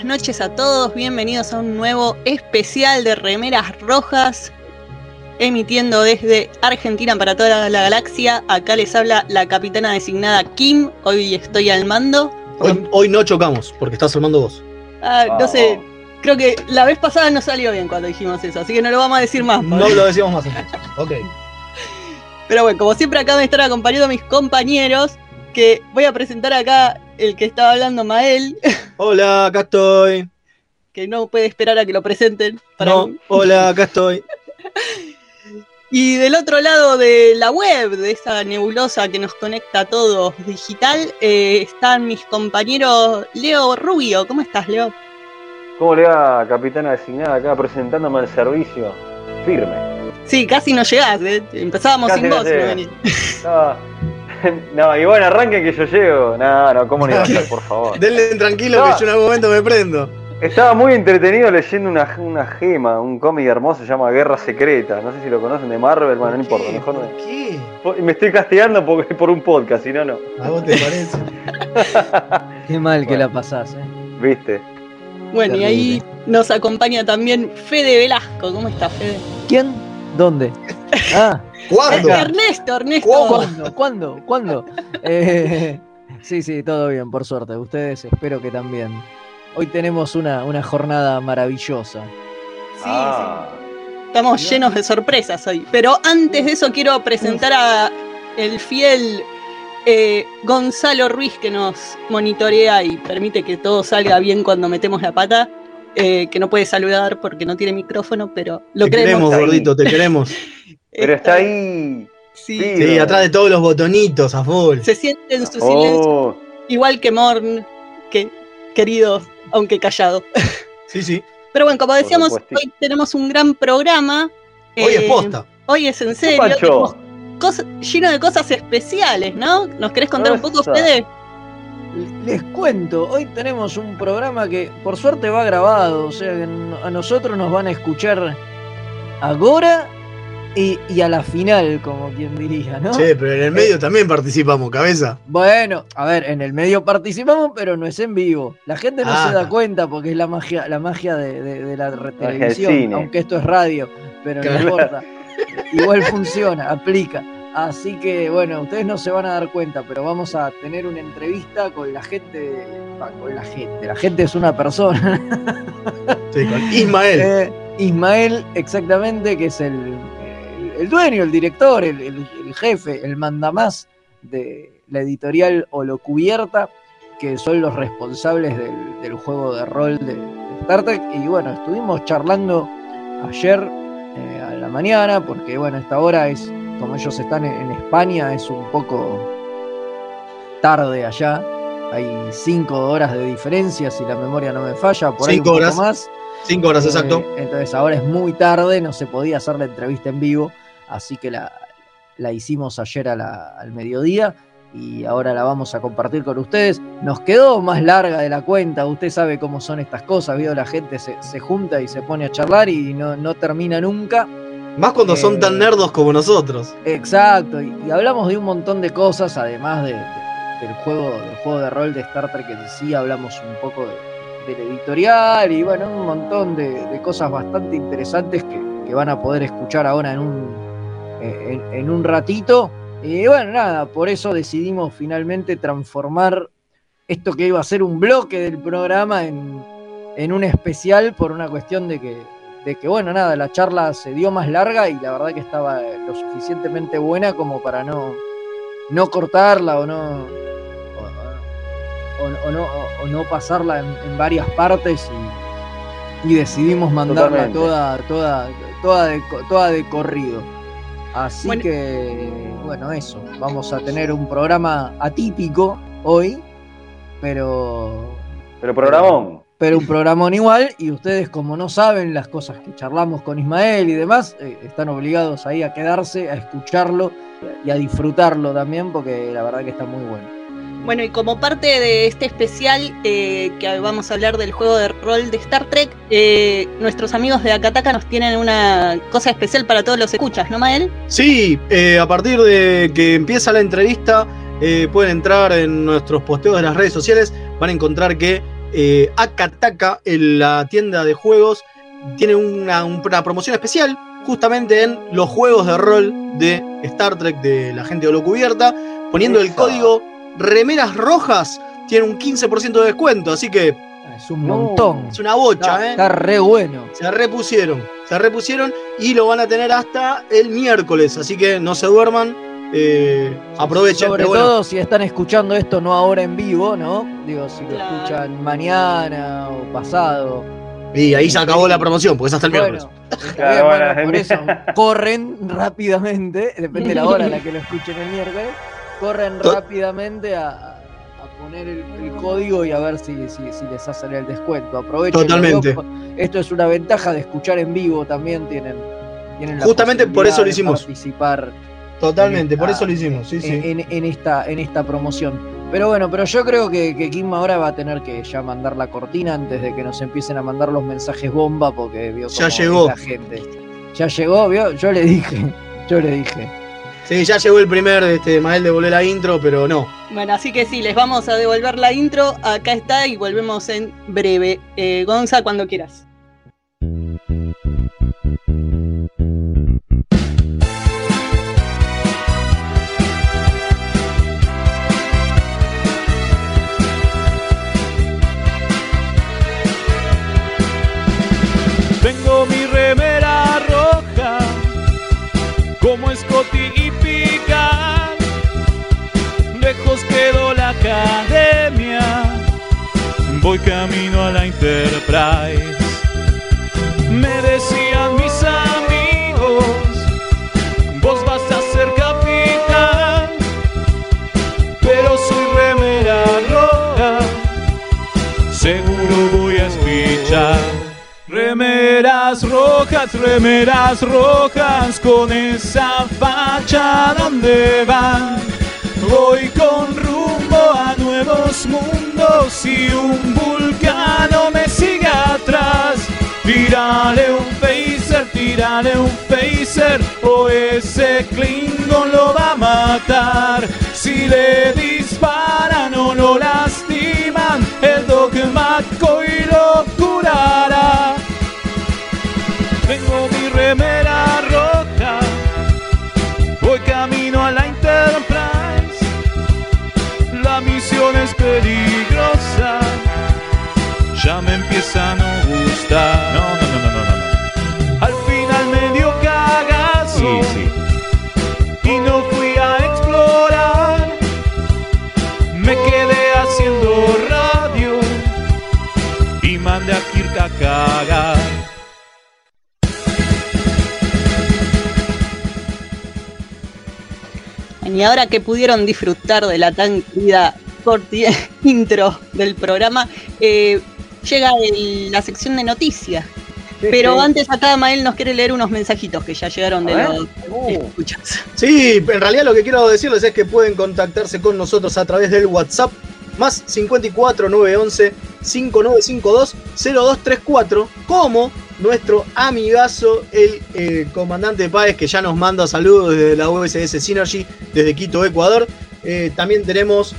buenas noches a todos, bienvenidos a un nuevo especial de Remeras Rojas, emitiendo desde Argentina para toda la galaxia. Acá les habla la capitana designada Kim, hoy estoy al mando. Hoy, hoy no chocamos, porque estás armando vos. Ah, no sé, creo que la vez pasada no salió bien cuando dijimos eso, así que no lo vamos a decir más. No lo decimos más entonces. Ok. Pero bueno, como siempre acá me están acompañando mis compañeros, que voy a presentar acá el que estaba hablando, Mael, Hola, acá estoy. que no puede esperar a que lo presenten. para- No, hola, acá estoy. Y del otro lado de la web, de esa nebulosa que nos conecta a todos digital, eh, están mis compañeros Leo Rubio. ¿Cómo estás, Leo? ¿Cómo le va, capitana designada, acá presentándome al servicio? Firme. Sí, casi no llegás, ¿eh? empezábamos Casi sin no vos. no venís. No, y bueno, arranquen que yo llego. No, no, ¿cómo no iba a ser, por favor? Denle tranquilo No. que yo en algún momento me prendo. Estaba muy entretenido leyendo una, una gema, un cómic hermoso, se llama Guerra Secreta. No sé si lo conocen de Marvel, bueno, no importa, mejor no. ¿Qué? Me estoy castigando por, por un podcast, si no, no. ¿A vos te parece? Qué mal que la pasás, eh. ¿Viste? Bueno, y ahí nos acompaña también Fede Velasco. ¿Cómo estás, Fede? ¿Quién? ¿Dónde? Ah, ¿Cuándo? Ernesto, Ernesto. ¿cuándo? ¿Cuándo? ¿Cuándo? Eh, sí, sí, todo bien, por suerte. Ustedes espero que también. Hoy tenemos una, una jornada maravillosa. Sí, Ah, sí. Estamos llenos de sorpresas hoy. Pero antes de eso quiero presentar a el fiel eh, Gonzalo Ruiz que nos monitorea y permite que todo salga bien cuando metemos la pata. eh, que no puede saludar porque no tiene micrófono, pero lo te queremos. queremos, gordito, te queremos. Pero está ahí. Sí, Sí. Sí, atrás de todos los botonitos, a full. se siente en su silencio, Oh, igual que Morn, que querido, aunque callado. Sí, sí. Pero bueno, como decíamos, hoy tenemos un gran programa. Hoy es eh, posta. Hoy es en serio. Lleno de cosas especiales, ¿no? ¿Nos querés contar un poco. Fede? Les cuento, hoy tenemos un programa que por suerte va grabado, o sea que a nosotros nos van a escuchar ahora y, y a la final, como quien diría, ¿no? Che, pero en el medio también participamos, cabeza. Bueno, a ver, en el medio participamos, pero no es en vivo. La gente no Ah, se da cuenta porque es la magia, la magia de, de- de la televisión, aunque esto es radio, pero no importa. Igual funciona, aplica. Así que bueno, ustedes no se van a dar cuenta, pero vamos a tener una entrevista con la gente, con la gente, la gente es una persona. Sí, con Ismael. Eh, Ismael, exactamente, que es el, el- dueño, el director, el, el- el jefe, el mandamás de la editorial Holocubierta, que son los responsables del, del juego de rol de, de Star Trek. Y bueno, estuvimos charlando ayer eh, a la mañana, porque bueno, esta hora es, como ellos están en, en España, es un poco tarde allá. Hay cinco horas de diferencia, si la memoria no me falla, por ahí Cinco un poco horas. más. Cinco horas Eh, exacto. Entonces ahora es muy tarde, no se podía hacer la entrevista en vivo, así que la, la hicimos ayer a la- al mediodía y ahora la vamos a compartir con ustedes. Nos quedó más larga de la cuenta, usted sabe cómo son estas cosas, ¿vio? la gente se, se junta y se pone a charlar y no, no termina nunca. Más cuando son eh, tan nerdos como nosotros. Exacto, y, y hablamos de un montón de cosas, además de- de- del, juego, del juego de rol de Star Trek en sí, hablamos un poco de, del editorial y bueno, un montón de, de cosas bastante interesantes que, que van a poder escuchar ahora en un, en, en un ratito. Y bueno, nada, por eso decidimos finalmente transformar esto que iba a ser un bloque del programa en, en un especial por una cuestión de que, de que, bueno, nada, la charla se dio más larga y la verdad que estaba lo suficientemente buena como para no, no cortarla o no, o, no, o no pasarla en, en varias partes y, y decidimos mandarla Totalmente. toda, toda, toda, de, toda de corrido. Así Bueno. que, bueno, eso. Vamos a tener un programa atípico hoy, pero Pero programón. pero un programón igual y ustedes como no saben las cosas que charlamos con Ismael y demás, eh, están obligados ahí a quedarse, a escucharlo y a disfrutarlo también porque la verdad que está muy bueno. Bueno, y como parte de este especial eh, que vamos a hablar del juego de rol de Star Trek, eh, nuestros amigos de Akataka nos tienen una cosa especial para todos los escuchas, ¿no, Mael? Sí, eh, a partir de que empieza la entrevista, eh, pueden entrar en nuestros posteos de las redes sociales, van a encontrar que eh, Akataka, en la tienda de juegos, tiene una, una promoción especial justamente en los juegos de rol de Star Trek de la gente de lo cubierta, poniendo el código remeras rojas, tiene un 15% de descuento, así que Es un montón. es una bocha, Está, ¿eh? está re bueno. Se repusieron, se repusieron y lo van a tener hasta el miércoles, así que no se duerman, eh, aprovechen. Sobre bueno, todo si están escuchando esto no ahora en vivo, ¿no? Digo, si lo Claro. escuchan mañana o pasado. y ahí se acabó la promoción, porque es hasta el miércoles. Bueno, Claro, bueno, por eso corren rápidamente, depende de la hora a la que lo escuchen el miércoles, corren rápidamente a, a poner el, el código y a ver si, si, si les hacen el descuento. Aprovechen. Totalmente. Esto es una ventaja de escuchar en vivo también, tienen, tienen la Justamente por eso lo hicimos. Participar Totalmente, por eso lo hicimos, sí, sí. en, en esta, en esta promoción. Pero bueno, pero yo creo que, que Kim ahora va a tener que ya mandar la cortina antes de que nos empiecen a mandar los mensajes bomba, porque vio Ya llegó. la gente. Ya llegó, vio, yo le dije, yo le dije. Sí, ya llegó el primer este, Mael de volver la intro, pero no. Bueno, así que sí, les vamos a devolver la intro. Acá está y volvemos en breve. Eh, Gonza, cuando quieras. Voy camino a la Enterprise. Me decían mis amigos, vos vas a ser capitán, pero soy remera roja, seguro voy a espichar. Remeras rojas, remeras rojas, con esa facha donde van. Voy con rumbo a nuevos mundos y un vulcano me sigue atrás. Tírale un phaser, tírale un phaser, o ese Klingon lo va a matar. Si le disparan o lo lastiman, el dogma y lo curará. Tengo mi remera Y ahora que pudieron disfrutar de la tan querida intro del programa, eh, llega el- la sección de noticias. Pero antes acá Mael nos quiere leer unos mensajitos que ya llegaron de los escuchas. Sí, en realidad lo que quiero decirles es que pueden contactarse con nosotros a través del WhatsApp más 54 911 5952 0234 como nuestro amigazo el eh, comandante Páez que ya nos manda saludos desde la USS Synergy desde Quito, Ecuador. Eh, también tenemos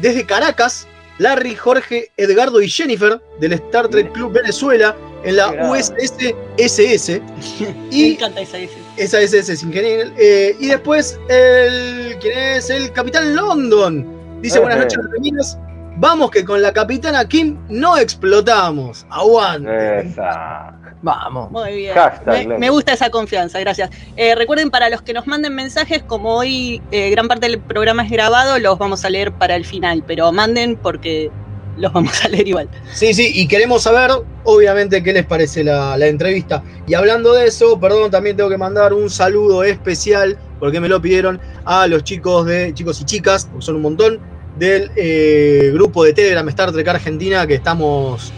desde Caracas Larry, Jorge, Edgardo y Jennifer del Star Trek Club Venezuela en la. USS SS Me y encanta esa ese. esa es ese sin querer. Eh, y después, el, ¿quién es? El Capitán London. Dice, buenas noches, Reminas. Vamos que con la Capitana Kim no explotamos. Aguante. esa. Vamos. Muy bien. Hashtag, Me, gusta esa confianza, gracias. Eh, recuerden, para los que nos manden mensajes, como hoy eh, gran parte del programa es grabado, los vamos a leer para el final, pero manden porque los vamos a leer igual. Sí, sí, y queremos saber, obviamente, qué les parece la, la entrevista. Y hablando de eso, perdón, también tengo que mandar un saludo especial, porque me lo pidieron, a los chicos de chicos y chicas, porque son un montón, del eh, grupo de Telegram Star Trek Argentina, que estamos.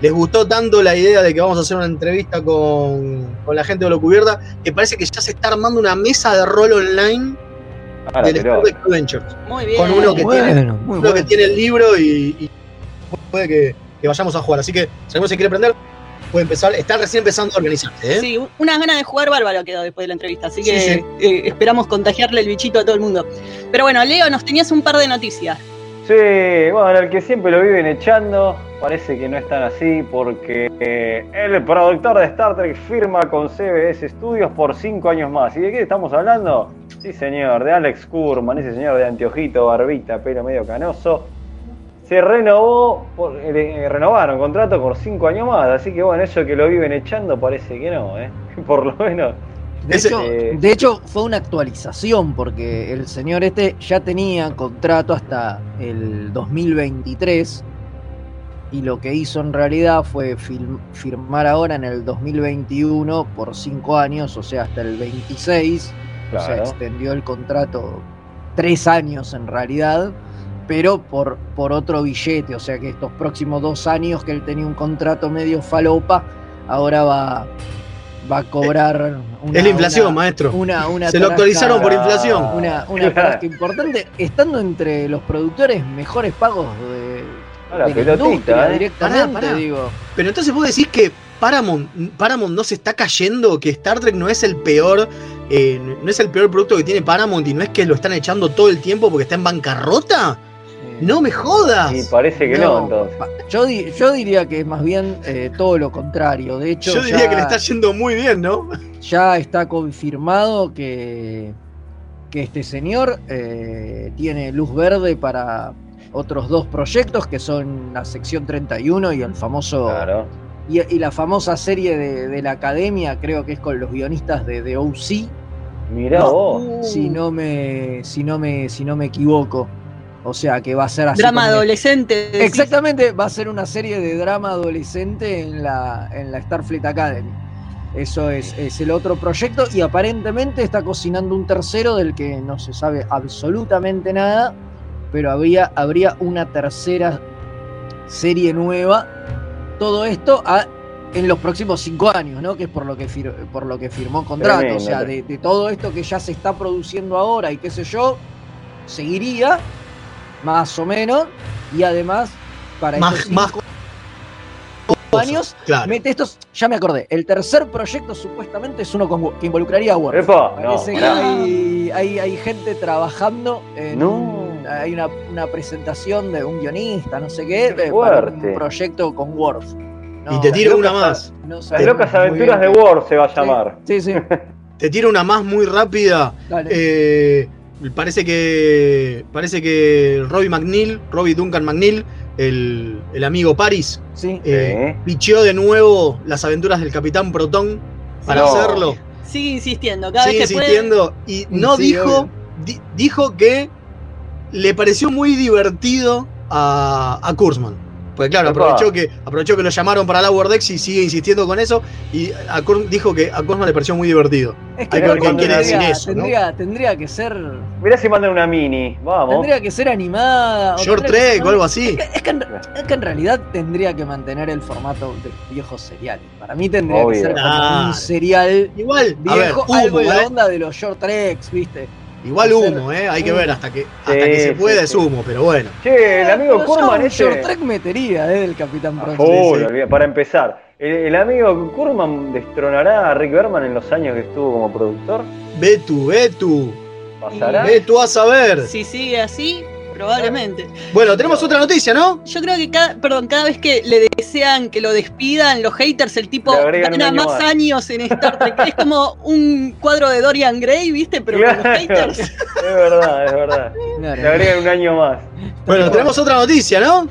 Les gustó tanto la idea de que vamos a hacer una entrevista con, con la gente de lo cubierta, que parece que ya se está armando una mesa de rol online Ah, la del Star pelota. Trek Adventures. Muy bien. Con uno que Bueno, tiene- muy Creo que tiene el libro y, y puede que, que vayamos a jugar. Así que si alguno se quiere prender, puede empezar. Está recién empezando a organizarse. ¿eh? Sí, unas ganas de jugar bárbaro quedó después de la entrevista, así Sí, que sí. eh, esperamos contagiarle el bichito a todo el mundo. Pero bueno, Leo, nos tenías un par de noticias. Sí, bueno, el que siempre lo viven echando, parece que no es tan así porque eh, el productor de Star Trek firma con CBS Studios por 5 años más. ¿Y de qué estamos hablando? Sí, señor, de Alex Kurman, ese señor de anteojito, barbita, pelo medio canoso. Se renovó, por, eh, renovaron contrato por 5 años más, así que bueno, eso que lo viven echando parece que no, ¿eh? Por lo menos De, Ese- hecho, eh, de hecho, fue una actualización porque el señor este ya tenía contrato hasta el 2023 y lo que hizo en realidad fue firmar ahora en el 2021 por cinco años, o sea, hasta el 26. O sea, Claro. extendió el contrato tres años en realidad, pero por, por otro billete. O sea que estos próximos dos años que él tenía un contrato medio falopa, ahora va, va a cobrar una, es la inflación, una- maestro. una, una Se lo actualizaron por inflación. Una, una tarasca importante, estando entre los productores mejores pagos de, A la de pelotita, ¿eh? directamente, Pará, pará. digo. Pero entonces vos decís que Paramount, Paramount no se está cayendo, que Star Trek no es el peor, eh, no es el peor producto que tiene Paramount y no es que lo están echando todo el tiempo porque está en bancarrota. No me jodas. Y parece que no, entonces. Yo, di- yo diría que es más bien eh, todo lo contrario. De hecho, Yo diría ya, que le está yendo muy bien, ¿no? ya está confirmado que, que este señor eh, tiene luz verde para otros dos proyectos que son la sección 31 y el famoso Claro. y, y la famosa serie de, de la academia, creo que es con los guionistas de, de OC, Mirá No. vos. si no me si no me si no me equivoco. O sea que va a ser así. Drama adolescente. decís. Exactamente, va a ser una serie de drama adolescente en la, en la Starfleet Academy. Eso es, es el otro proyecto y aparentemente está cocinando un tercero del que no se sabe absolutamente nada, pero habría, habría una tercera serie nueva. Todo esto a- en los próximos cinco años, ¿no? Que es por lo que, fir- por lo que firmó contrato. Tremendo, o sea, de, de todo esto que ya se está produciendo ahora y qué sé yo, seguiría más o menos. Y además, para Más, estos más cinco cosas, años, Claro. mete estos, ya me acordé, el tercer proyecto supuestamente es uno con- que involucraría a Worf. Epa, no, Parece que pará. hay, hay, hay gente trabajando en No. Hay una, una presentación de un guionista, no sé qué, Qué eh, para un proyecto con Worf. No, y te tiro una más. no Las locas aventuras de. Word se va a llamar. Sí, sí, Te tiro una más muy rápida. dale. Eh, parece que parece que Robbie McNeil, Robbie Duncan McNeil, el, el amigo Paris, sí. eh, picheó de nuevo las aventuras del Capitán Protón para No. hacerlo. Sigue insistiendo. Cada Sigue vez que puede. insistiendo y no Sí, dijo, di- dijo que le pareció muy divertido a, a Kurzman. Porque claro, aprovechó que, aprovechó que lo llamaron para la Wordex y sigue insistiendo con eso. Y a Kur- dijo que a Kurzman le pareció muy divertido. Es hay que ver qué quiere tendría, decir eso, ¿no? tendría, tendría que ser. Mirá si mandan una mini. Vamos. Tendría que ser animada. o Short que Trek o algo así. Es que, es que en, es que en realidad tendría que mantener el formato de viejos seriales. Para mí tendría Obvio. que ser como un serial Igual, a ver, viejo, algo humo, en la eh. onda de los short treks, ¿viste? Igual humo, ¿eh? Hay que ver hasta que, hasta Sí, que se sí, pueda es sí. humo, pero bueno. Che, el amigo Kurman ese. short trek metería, ¿eh? Del Capitán Ah, Pronto. full, sí. olvida- Para empezar, el, el amigo Kurman destronará a Rick Berman en los años que estuvo como productor. Ve tú, ve tú. ¿Pasará? Ve tú a saber. Si sigue así, probablemente. Bueno, tenemos otra noticia, ¿no? Yo creo que cada, perdón, cada vez que le desean que lo despidan, los haters, el tipo gana año más más. años en Star Trek. Es como un cuadro de Dorian Gray, ¿viste? Pero con los haters. Es verdad, es verdad. Le agregan un año más. Bueno, tenemos otra noticia, ¿no?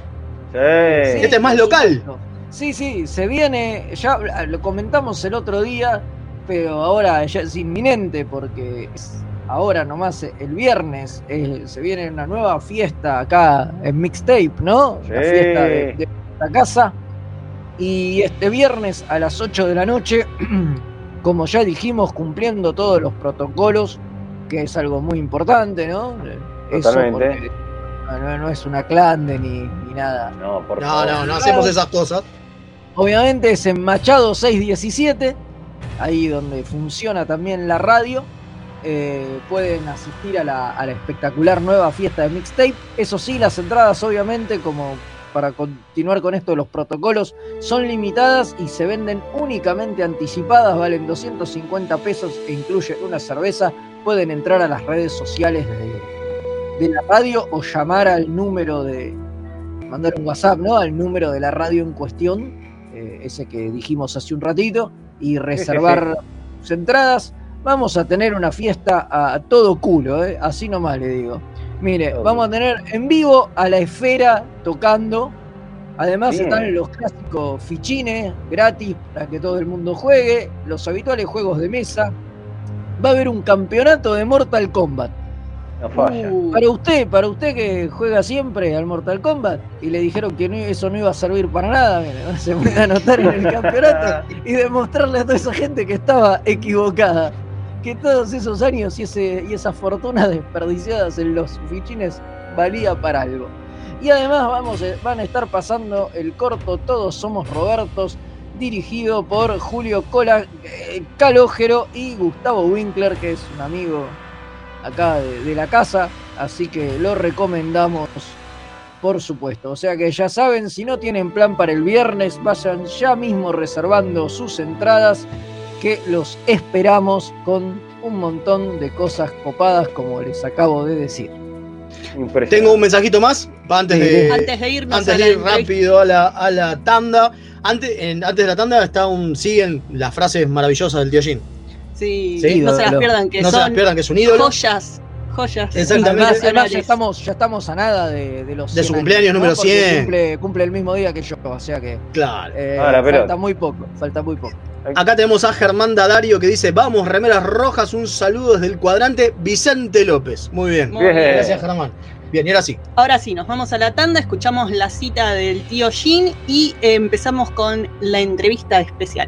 Sí. Este es más local. Sí, sí, se viene, ya lo comentamos el otro día, pero ahora ya es inminente porque es ahora nomás el viernes eh, se viene una nueva fiesta acá en Mixtape, ¿no? La fiesta de, de la casa. Y este viernes a las 8 de la noche, como ya dijimos, cumpliendo todos los protocolos, que es algo muy importante, ¿no? Eso Totalmente. porque no, no es una clande ni, ni nada. No, por No, favor. no, no hacemos esas cosas. Obviamente es en Machado 617, ahí donde funciona también la radio. Eh, pueden asistir a la, a la espectacular nueva fiesta de mixtape. Eso sí, las entradas obviamente, como para continuar con esto de los protocolos, son limitadas y se venden únicamente anticipadas, valen 250 pesos e incluyen una cerveza. Pueden entrar a las redes sociales de, de la radio o llamar al número de, mandar un WhatsApp, ¿no? Al número de la radio en cuestión, eh, ese que dijimos hace un ratito, y reservar sus entradas. Vamos a tener una fiesta a todo culo, ¿eh? así nomás le digo. Mire, vamos a tener en vivo a la esfera tocando. Además Bien. están los clásicos fichines gratis para que todo el mundo juegue, los habituales juegos de mesa. Va a haber un campeonato de Mortal Kombat. No falla. Uh, Para usted, para usted que juega siempre al Mortal Kombat y le dijeron que no- eso no iba a servir para nada, mire, se puede anotar en el campeonato y demostrarle a toda esa gente que estaba equivocada. Que todos esos años y, ese, y esas fortunas desperdiciadas en los fichines valía para algo. Y además vamos, a- van a estar pasando el corto Todos Somos Robertos, dirigido por Julio Cola, eh, y Gustavo Winkler, que es un amigo acá de, de la casa, así que lo recomendamos por supuesto. O sea que ya saben, si no tienen plan para el viernes, vayan ya mismo reservando sus entradas, que los esperamos con un montón de cosas copadas como les acabo de decir. Tengo un mensajito más antes de, antes de irnos antes de ir rápido a la, a la tanda. Antes, en- antes de la tanda está un, siguen las frases maravillosas del tío Jin. Sí, Sí, no se las pierdan, que No se las son pierdan, que es un ídolo. joyas, joyas Exactamente. Además, ya, estamos, ya estamos a nada de, de los De 100 su cumpleaños años, ¿no? número Porque 100. Cumple, cumple el mismo día que yo, o sea que Claro. eh, falta muy poco, falta muy poco. Acá tenemos a Germán Dadario que dice, vamos, remeras rojas, un saludo desde el cuadrante Vicente López. Muy bien. Muy Bien. bien. Gracias, Germán. Bien, y ahora sí. Ahora sí, nos vamos a la tanda, escuchamos la cita del tío Jin y empezamos con la entrevista especial.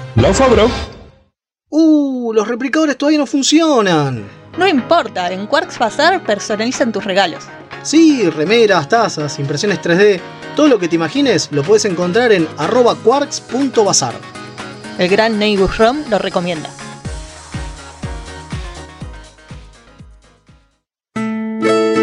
Laufa, bro. Uh, los replicadores todavía no funcionan. No importa, en Quarks Bazar personalizan tus regalos. Sí, remeras, tazas, impresiones 3D, todo lo que te imagines lo puedes encontrar en arroba quarks.bazar. El gran Neighbor Rom lo recomienda.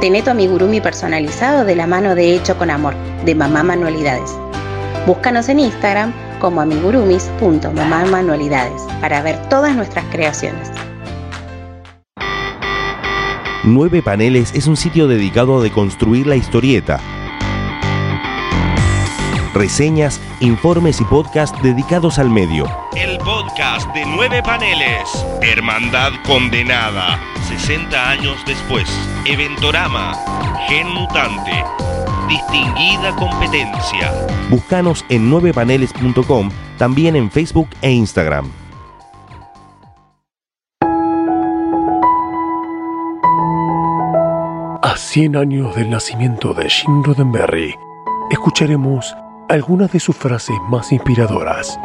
Tené amigurumi personalizado de la mano de Hecho con Amor, de Mamá Manualidades. Búscanos en Instagram como amigurumis.mamamanualidades para ver todas nuestras creaciones. 9 Paneles es un sitio dedicado a deconstruir la historieta. Reseñas, informes y podcasts dedicados al medio. El podcast de nueve paneles. Hermandad condenada. 60 años después. Eventorama. Gen mutante. Distinguida competencia. Búscanos en 9paneles.com, también en Facebook e Instagram. A 100 años del nacimiento de Jim Roddenberry, escucharemos algunas de sus frases más inspiradoras.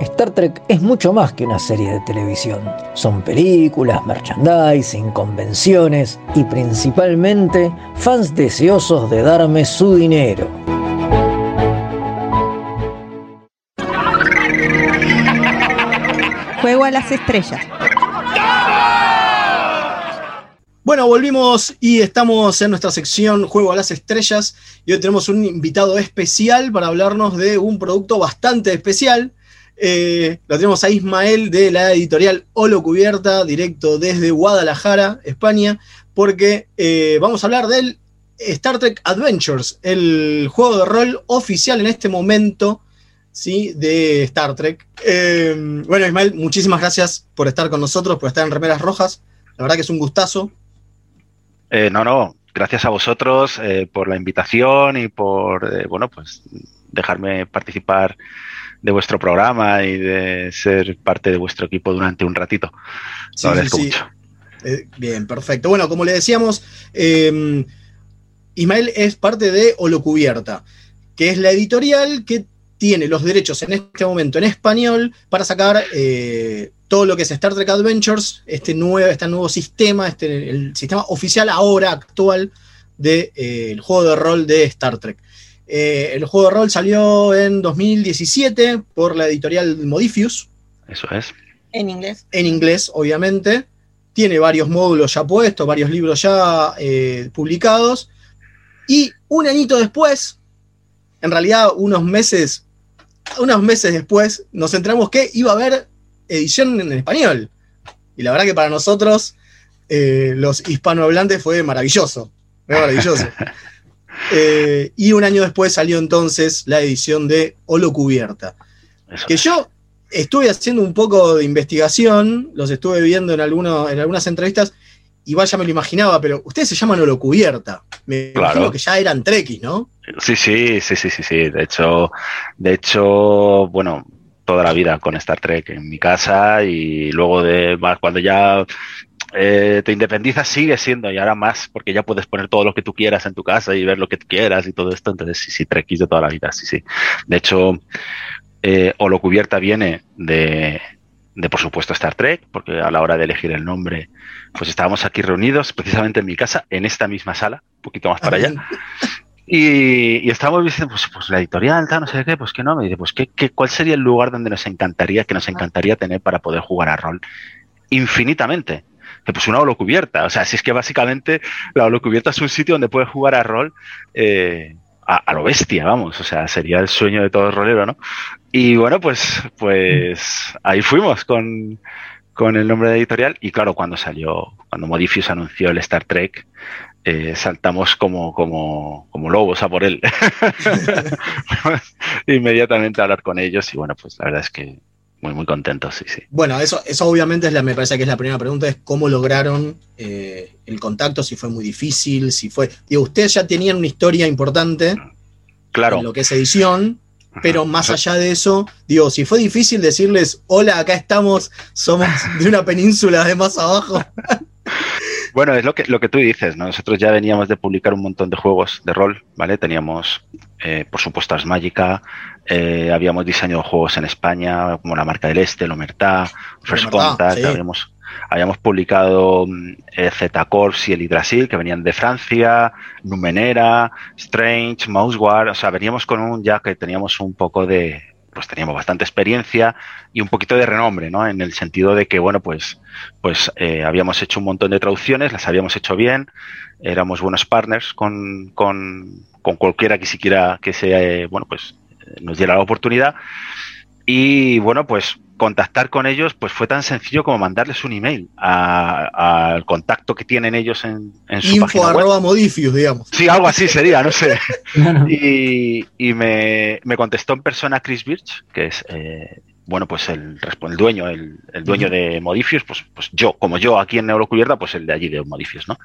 Star Trek es mucho más que una serie de televisión. Son películas, merchandising, convenciones y principalmente fans deseosos de darme su dinero. Juego a las estrellas. Bueno, volvimos y estamos en nuestra sección Juego a las Estrellas y hoy tenemos un invitado especial para hablarnos de un producto bastante especial. Eh, lo tenemos a Ismael de la editorial Holo Cubierta, directo desde Guadalajara, España, porque eh, vamos a hablar del Star Trek Adventures, el juego de rol oficial en este momento ¿sí? de Star Trek. Eh, bueno, Ismael, muchísimas gracias por estar con nosotros, por estar en Remeras Rojas. La verdad que es un gustazo. Eh, no, no, gracias a vosotros eh, por la invitación y por, eh, bueno, pues dejarme participar de vuestro programa y de ser parte de vuestro equipo durante un ratito. Lo Sí, agradezco sí, sí. mucho. Eh, bien, perfecto. Bueno, como le decíamos, eh, Ismael es parte de Holocubierta, que es la editorial que tiene los derechos en este momento en español para sacar eh, todo lo que es Star Trek Adventures, este nuevo, este nuevo sistema, este, el sistema oficial ahora actual del juego de rol de Star Trek. Eh, el juego de rol salió en 2017 por la editorial Modifius, Eso es. En inglés. en inglés, obviamente. Tiene varios módulos ya puestos, varios libros ya eh, publicados. Y un añito después, en realidad unos meses, unos meses después, nos enteramos que iba a haber edición en español. Y la verdad que para nosotros, eh, los hispanohablantes, fue maravilloso. Fue maravilloso. Eh, y un año después salió entonces la edición de Holo Cubierta. Que yo estuve haciendo un poco de investigación, los estuve viendo en, alguno- en algunas entrevistas, y vaya me lo imaginaba, pero ustedes se llaman Holo Cubierta. Me Claro. imagino que ya eran trekkies, ¿no? Sí, sí, sí, sí, sí, sí. De hecho, de hecho, bueno, toda la vida con Star Trek en mi casa y luego de más cuando ya eh, te independizas sigue siendo y ahora más porque ya puedes poner todo lo que tú quieras en tu casa y ver lo que tú quieras y todo esto. Entonces, sí, sí, Trekkies de toda la vida, sí, sí. De hecho, eh, Holo Cubierta viene de, de, por supuesto, Star Trek, porque a la hora de elegir el nombre, pues estábamos aquí reunidos precisamente en mi casa, en esta misma sala, un poquito más para allá. Y, y estábamos diciendo, pues, pues la editorial, tal, no sé qué, pues que no, me dice, pues ¿qué, qué, cuál sería el lugar donde nos encantaría, que nos encantaría tener para poder jugar a rol infinitamente. Que pues una holocubierta, o sea, si es que básicamente la holocubierta es un sitio donde puedes jugar a rol eh, a, a lo bestia, vamos, o sea, sería el sueño de todo rolero, ¿no? Y bueno, pues, pues ahí fuimos con, con el nombre de editorial y claro, cuando salió, cuando Modifius anunció el Star Trek, eh, saltamos como, como, como lobos a por él. Inmediatamente a hablar con ellos y bueno, pues la verdad es que muy, muy contentos, sí, sí. Bueno, eso, eso obviamente es la, me parece que es la primera pregunta, es cómo lograron eh, el contacto, si fue muy difícil, si fue... Digo, ustedes ya tenían una historia importante Claro. en lo que es edición, pero más allá de eso, digo, si fue difícil decirles, hola, acá estamos, somos de una península de más abajo. Bueno, es lo que, lo que tú dices, ¿no? Nosotros ya veníamos de publicar un montón de juegos de rol, ¿vale? Teníamos, eh, por supuesto, Ars Magica, eh, habíamos diseñado juegos en España, como la marca del Este, Lomertá, First Contact, sí. habíamos, habíamos publicado mm, eh, Z-Corps y el Yggdrasil, que venían de Francia, Numenera, Strange, Mousewar, o sea, veníamos con un, ya que teníamos un poco de, pues teníamos bastante experiencia y un poquito de renombre, ¿no? En el sentido de que, bueno, pues, pues eh, habíamos hecho un montón de traducciones, las habíamos hecho bien, éramos buenos partners con, con, con cualquiera que siquiera que se, eh, bueno, pues eh, nos diera la oportunidad. Y bueno, pues contactar con ellos pues fue tan sencillo como mandarles un email a- al contacto que tienen ellos en, en su Info página web. arroba modifius, digamos. Sí, algo así sería, no sé. Y, y me, me contestó en persona Chris Birch, que es eh, bueno, pues el, el dueño, el, el dueño de Modifius, pues, pues yo, como yo aquí en Neurocubierta, pues el de allí de Modifius, ¿no?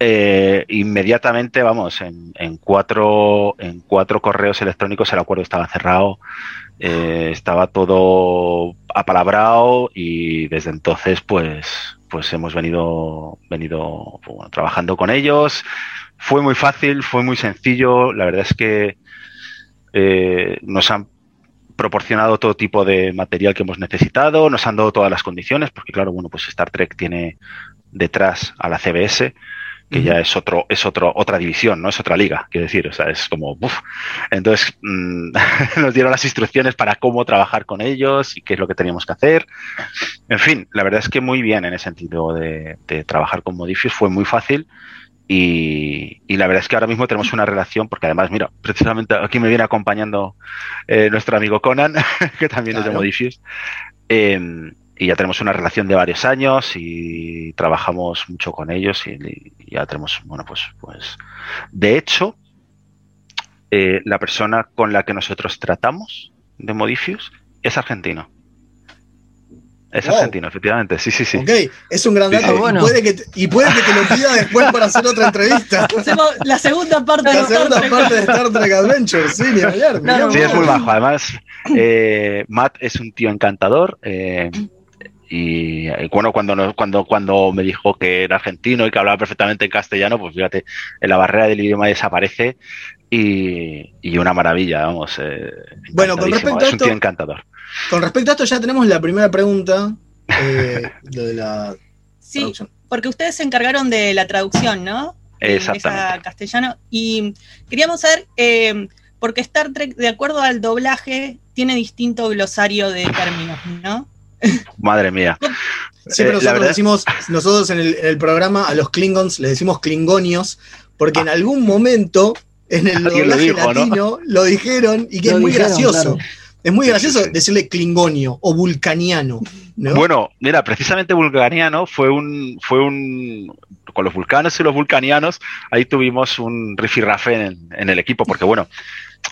Eh, inmediatamente, vamos, en, en cuatro, en cuatro correos electrónicos el acuerdo estaba cerrado, eh, estaba todo apalabrado y desde entonces, pues, pues hemos venido, venido trabajando con ellos. Fue muy fácil, fue muy sencillo. La verdad es que eh, nos han proporcionado todo tipo de material que hemos necesitado, nos han dado todas las condiciones, porque claro, bueno, pues Star Trek tiene detrás a la CBS, que ya es otro, es otro, otra división, ¿no? Es otra liga, quiero decir, o sea, es como, uf. Entonces, mm, nos dieron las instrucciones para cómo trabajar con ellos y qué es lo que teníamos que hacer. En fin, la verdad es que muy bien en ese sentido de, de trabajar con Modifius, fue muy fácil. Y, y, la verdad es que ahora mismo tenemos una relación, porque además, mira, precisamente aquí me viene acompañando eh, nuestro amigo Conan, que también Claro. es de Modifius. Eh, y ya tenemos una relación de varios años y trabajamos mucho con ellos y ya tenemos, bueno, pues, pues, de hecho, eh, la persona con la que nosotros tratamos de Modifius es argentino. Es Wow. argentino, efectivamente, sí, sí, sí. Ok, es un gran dato. sí. y Bueno. puede que te- y puede que te lo pida después para hacer otra entrevista. Hacemos la segunda parte de La Star segunda Trek. parte de Star Trek Adventure, sí, ni hablar. Sí, es muy bajo. Además, eh, Matt es un tío encantador. eh, y, bueno, cuando, nos- cuando, cuando me dijo que era argentino y que hablaba perfectamente en castellano, pues fíjate, en la barrera del idioma desaparece y, y una maravilla, vamos. eh, Bueno, con respecto a es un esto- tío encantador. Con respecto a esto, ya tenemos la primera pregunta. eh, lo de la Sí, traducción. porque ustedes se encargaron de la traducción, ¿no? Exactamente. castellano. Y queríamos saber, eh, porque Star Trek, de acuerdo al doblaje, tiene distinto glosario de términos, ¿no? Madre mía. Siempre Eh, nosotros verdad- decimos, nosotros en el, en el programa a los Klingons le decimos Klingonios, porque en algún momento en el Ah. Lo doblaje latino lo dijeron y que Lo es muy dijeron, gracioso. claro. Es muy gracioso decirle Klingonio o Vulcaniano. ¿no? Bueno, mira, precisamente vulcaniano fue un, fue un, con los vulcanos y los vulcanianos, ahí tuvimos un rifirrafe en, en el equipo, porque bueno,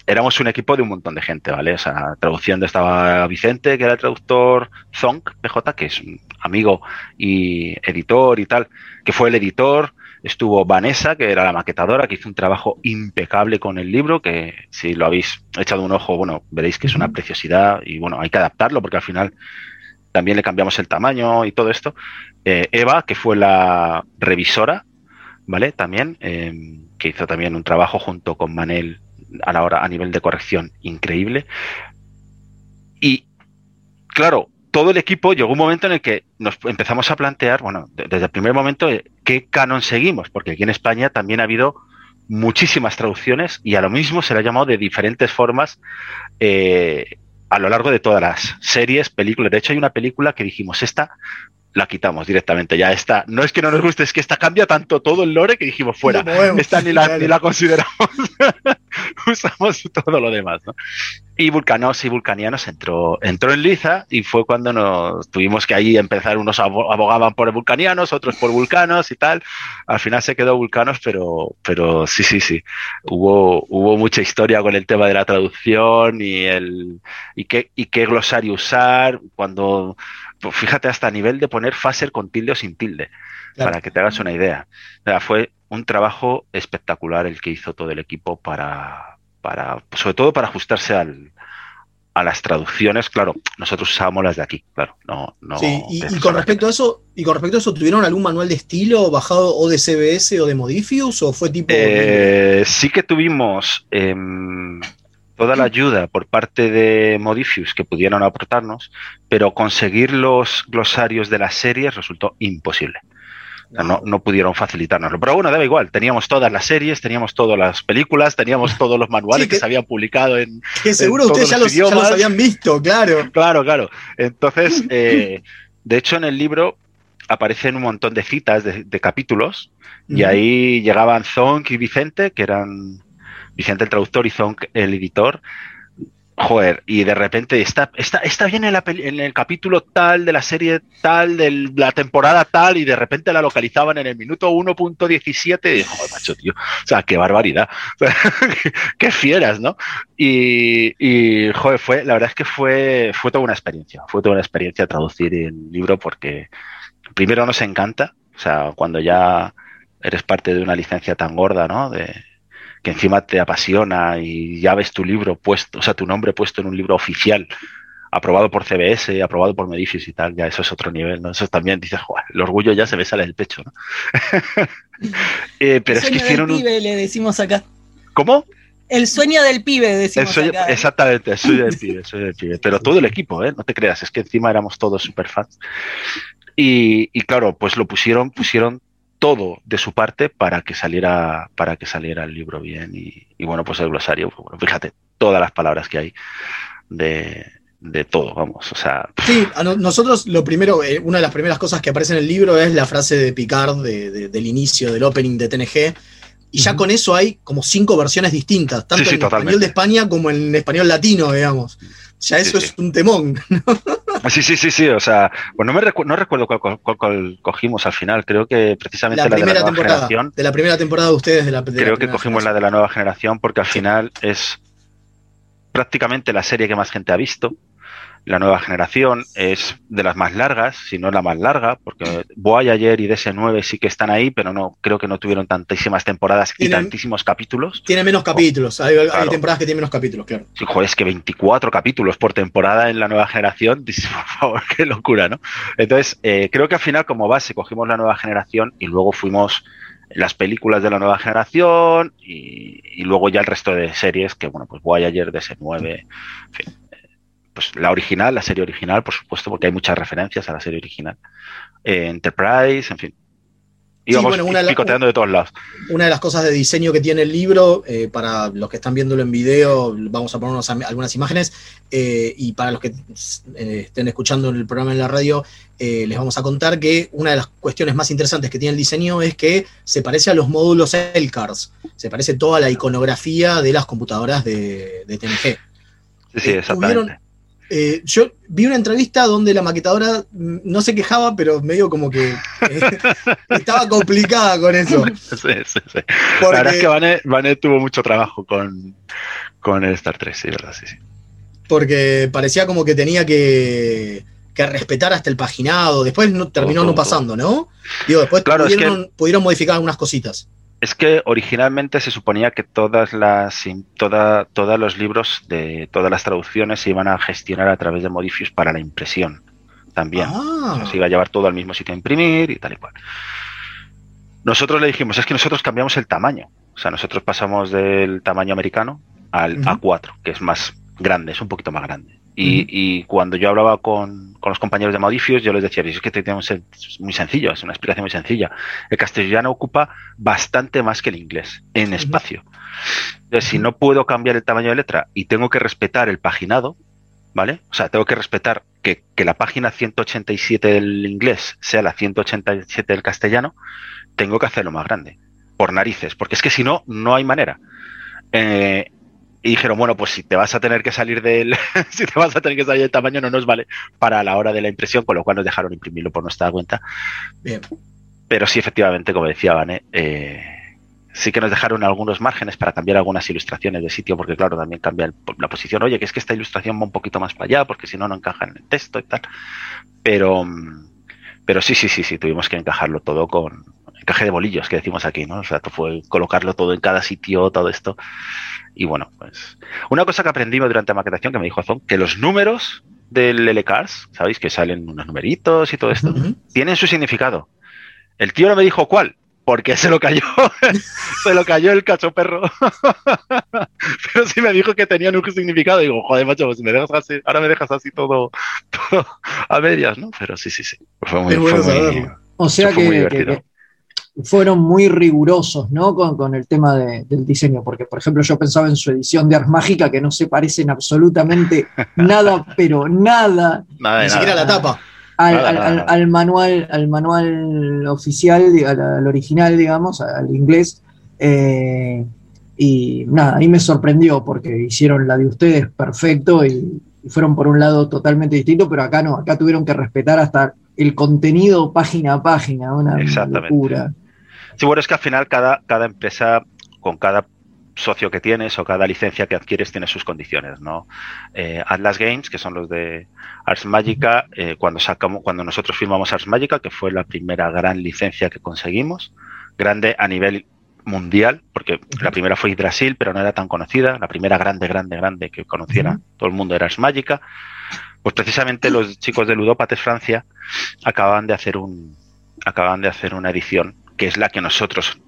éramos un equipo de un montón de gente, ¿vale? O sea, traduciendo estaba Vicente, que era el traductor, Zonk, PJ, que es un amigo y editor y tal, que fue el editor, estuvo Vanessa, que era la maquetadora, que hizo un trabajo impecable con el libro, que si lo habéis echado un ojo, bueno, veréis que es una preciosidad y bueno, hay que adaptarlo porque al final también le cambiamos el tamaño y todo esto. Eh, Eva, que fue la revisora, ¿vale? También, eh, que hizo también un trabajo junto con Manel a la hora, a nivel de corrección increíble. Y claro, todo el equipo llegó un momento en el que nos empezamos a plantear, bueno, de- desde el primer momento, eh, qué canon seguimos, porque aquí en España también ha habido muchísimas traducciones y a lo mismo se le ha llamado de diferentes formas eh, a lo largo de todas las series, películas. De hecho, hay una película que dijimos, esta la quitamos directamente, ya está. No es que no nos guste, es que esta cambia tanto todo el lore que dijimos fuera. No esta ni la, ni la consideramos. Usamos todo lo demás, ¿no? Y Vulcanos y Vulcanianos entró, entró en liza y fue cuando nos tuvimos que ahí empezar, unos abo- abogaban por Vulcanianos, otros por Vulcanos y tal. Al final se quedó Vulcanos, pero, pero sí, sí, sí. Hubo, hubo mucha historia con el tema de la traducción y el y qué, y qué glosario usar, cuando pues fíjate hasta a nivel de poner Faser con tilde o sin tilde, Claro. para que te hagas una idea. O sea, fue un trabajo espectacular el que hizo todo el equipo para, para sobre todo para ajustarse al, a las traducciones. Claro, nosotros usábamos las de aquí, claro, no, no. Sí, y, con respecto a eso, y con respecto a eso, ¿tuvieron algún manual de estilo bajado o de CBS o de Modifius? ¿O fue tipo Eh, sí que tuvimos em, toda la ayuda por parte de Modifius que pudieron aportarnos, pero conseguir los glosarios de las series resultó imposible. No, no pudieron facilitárnoslo. Pero bueno, daba igual. Teníamos todas las series, teníamos todas las películas, teníamos todos los manuales Sí, que, que- se habían publicado en. que seguro en ustedes ya los, ya los habían visto, claro. Claro, claro. Entonces, eh, de hecho, en el libro aparecen un montón de citas de, de capítulos y ahí llegaban Zonk y Vicente, que eran Vicente el traductor y Zonk el editor. Joder, y de repente está, está, está bien en, la en el capítulo tal de la serie tal, de la temporada tal, y de repente la localizaban en el minuto 1.17 y joder, macho, tío, o sea, qué barbaridad, qué fieras, ¿no? Y, y, joder, fue, la verdad es que fue, fue toda una experiencia, fue toda una experiencia traducir el libro porque primero nos encanta, o sea, cuando ya eres parte de una licencia tan gorda, ¿no? De, que encima te apasiona y ya ves tu libro puesto, o sea, tu nombre puesto en un libro oficial, aprobado por CBS, aprobado por Medifius y tal, ya eso es otro nivel, ¿no? Eso también dices, "Joder, el orgullo ya se me sale del pecho, ¿no? Eh, pero el es que hicieron del un... pibe, le decimos acá. ¿Cómo? El sueño del pibe, El decimos sueño- acá. ¿eh? exactamente, el sueño del pibe, el sueño del pibe. Pero todo el equipo, ¿eh? No te creas, es que encima éramos todos super fans. Y, y claro, pues lo pusieron, pusieron todo de su parte para que saliera, para que saliera el libro bien. Y, y bueno, pues el glosario, pues bueno, fíjate, todas las palabras que hay de, de todo, vamos, o sea. Sí, a nosotros lo primero, eh, una de las primeras cosas que aparece en el libro es la frase de Picard de- de- del inicio del opening de TNG. Y ya con eso hay como cinco versiones distintas, tanto Sí, sí, en totalmente. español de España como en español latino, digamos. Ya eso es un temón. Sí, sí, sí, sí, o sea, pues no, me recu- no recuerdo cuál, cuál- cuál- cogimos al final, creo que precisamente La la, de la nueva temporada. generación. De la primera temporada de ustedes, de la, de la Creo que cogimos la de la nueva generación porque al final es prácticamente la serie que más gente ha visto. La nueva generación es de las más largas, si no la más larga, porque Voyager y DS9 sí que están ahí, pero no creo que no tuvieron tantísimas temporadas y tantísimos capítulos. Tiene menos capítulos. Hay, hay Claro. temporadas que tienen menos capítulos, claro. Sí, joder, es que 24 capítulos por temporada en la nueva generación, dices, por favor, qué locura, ¿no? Entonces, eh, creo que al final como base cogimos la nueva generación y luego fuimos las películas de la nueva generación y, y luego ya el resto de series, que bueno, pues Voyager, DS9, en fin, pues la original, la serie original, por supuesto, porque hay muchas referencias a la serie original, eh, Enterprise, en fin. Íbamos bueno, una de la- picoteando de todos lados. Una de las cosas de diseño que tiene el libro, eh, para los que están viéndolo en video, vamos a poner unas am- algunas imágenes, eh, y para los que estén escuchando el programa en la radio, les vamos a contar que una de las cuestiones más interesantes que tiene el diseño es que se parece a los módulos Elcars, se parece toda la iconografía de las computadoras de, de TNG. Sí, sí, exactamente. tuvieron- Eh, yo vi una entrevista donde la maquetadora mm, no se quejaba, pero medio como que eh, estaba complicada con eso. Sí, sí, sí. Porque- La verdad es que Vane tuvo mucho trabajo con, con el Star 3, sí, verdad, sí, sí. porque parecía como que tenía que, que respetar hasta el paginado. Después no, terminó no pasando, ¿no? Digo, después Claro, es pudieron, pudieron modificar algunas cositas. Es que originalmente se suponía que todas las toda, todos los libros de todas las traducciones se iban a gestionar a través de Modifius para la impresión también. Ah. O sea, se iba a llevar todo al mismo sitio a imprimir y tal y cual. Nosotros le dijimos, es que nosotros cambiamos el tamaño. O sea, nosotros pasamos del tamaño americano al Ujú. A4, que es más grande, es un poquito más grande. Y, y cuando yo hablaba con, con los compañeros de Modifius, yo les decía, es que tenemos el- es muy sencillo, es una explicación muy sencilla. El castellano ocupa bastante más que el inglés en espacio. Entonces, si no puedo cambiar el tamaño de letra y tengo que respetar el paginado, ¿vale? O sea, tengo que respetar que, que la página 187 del inglés sea la 187 del castellano, tengo que hacerlo más grande. Por narices, porque es que si no, no hay manera. Eh, y dijeron, bueno, pues si te vas a tener que salir del, si te vas a tener que salir del tamaño, no nos vale para la hora de la impresión, con lo cual nos dejaron imprimirlo por nuestra cuenta. Bien. Pero sí, efectivamente, como decía Vane, eh, sí que nos dejaron algunos márgenes para cambiar algunas ilustraciones de sitio, porque claro, también cambia el- la posición. Oye, que es que esta ilustración va un poquito más para allá, porque si no, no encaja en el texto y tal. Pero, mm, pero sí, sí, sí, sí, tuvimos que encajarlo todo con encaje de bolillos, que decimos aquí, ¿no? O sea, fue colocarlo todo en cada sitio, todo esto. Y bueno, pues una cosa que aprendimos durante la maquetación que me dijo Azón, que los números del LCARS, ¿sabéis? Que salen unos numeritos y todo esto, tienen su significado. El tío no me dijo cuál, porque se lo cayó, se lo cayó el cacho perro. Pero sí me dijo que tenían un significado. Digo, joder, macho, pues me dejas así, ahora me dejas así todo, todo a medias, ¿no? Pero sí, sí, sí. Fue muy, fue muy-. O sea que- que fueron muy rigurosos ¿no? con, con el tema de- del diseño, porque por ejemplo yo pensaba en su edición de Ars Mágica que no se parecen absolutamente nada, pero nada Nada Ni siquiera nada. la tapa. al, Nada, al- nada, al- nada. al manual, al manual oficial, al, al original, digamos, al inglés. eh, y nada, ahí me sorprendió porque hicieron la de ustedes perfecto y, y fueron por un lado totalmente distinto, pero acá no, acá tuvieron que respetar hasta el contenido página a página, una Exactamente. locura. Sí, bueno, es que al final cada, cada empresa, con cada socio que tienes o cada licencia que adquieres tiene sus condiciones, ¿no? Eh, Atlas Games, que son los de Ars Magica, eh, cuando sacamos, cuando nosotros firmamos Ars Magica, que fue la primera gran licencia que conseguimos, grande a nivel mundial, porque la primera fue Brasil, pero no era tan conocida, la primera grande, grande, grande que conociera todo el mundo era Ars Magica, pues precisamente los chicos de Ludópates Francia acaban de hacer un acaban de hacer una edición que es la que nosotros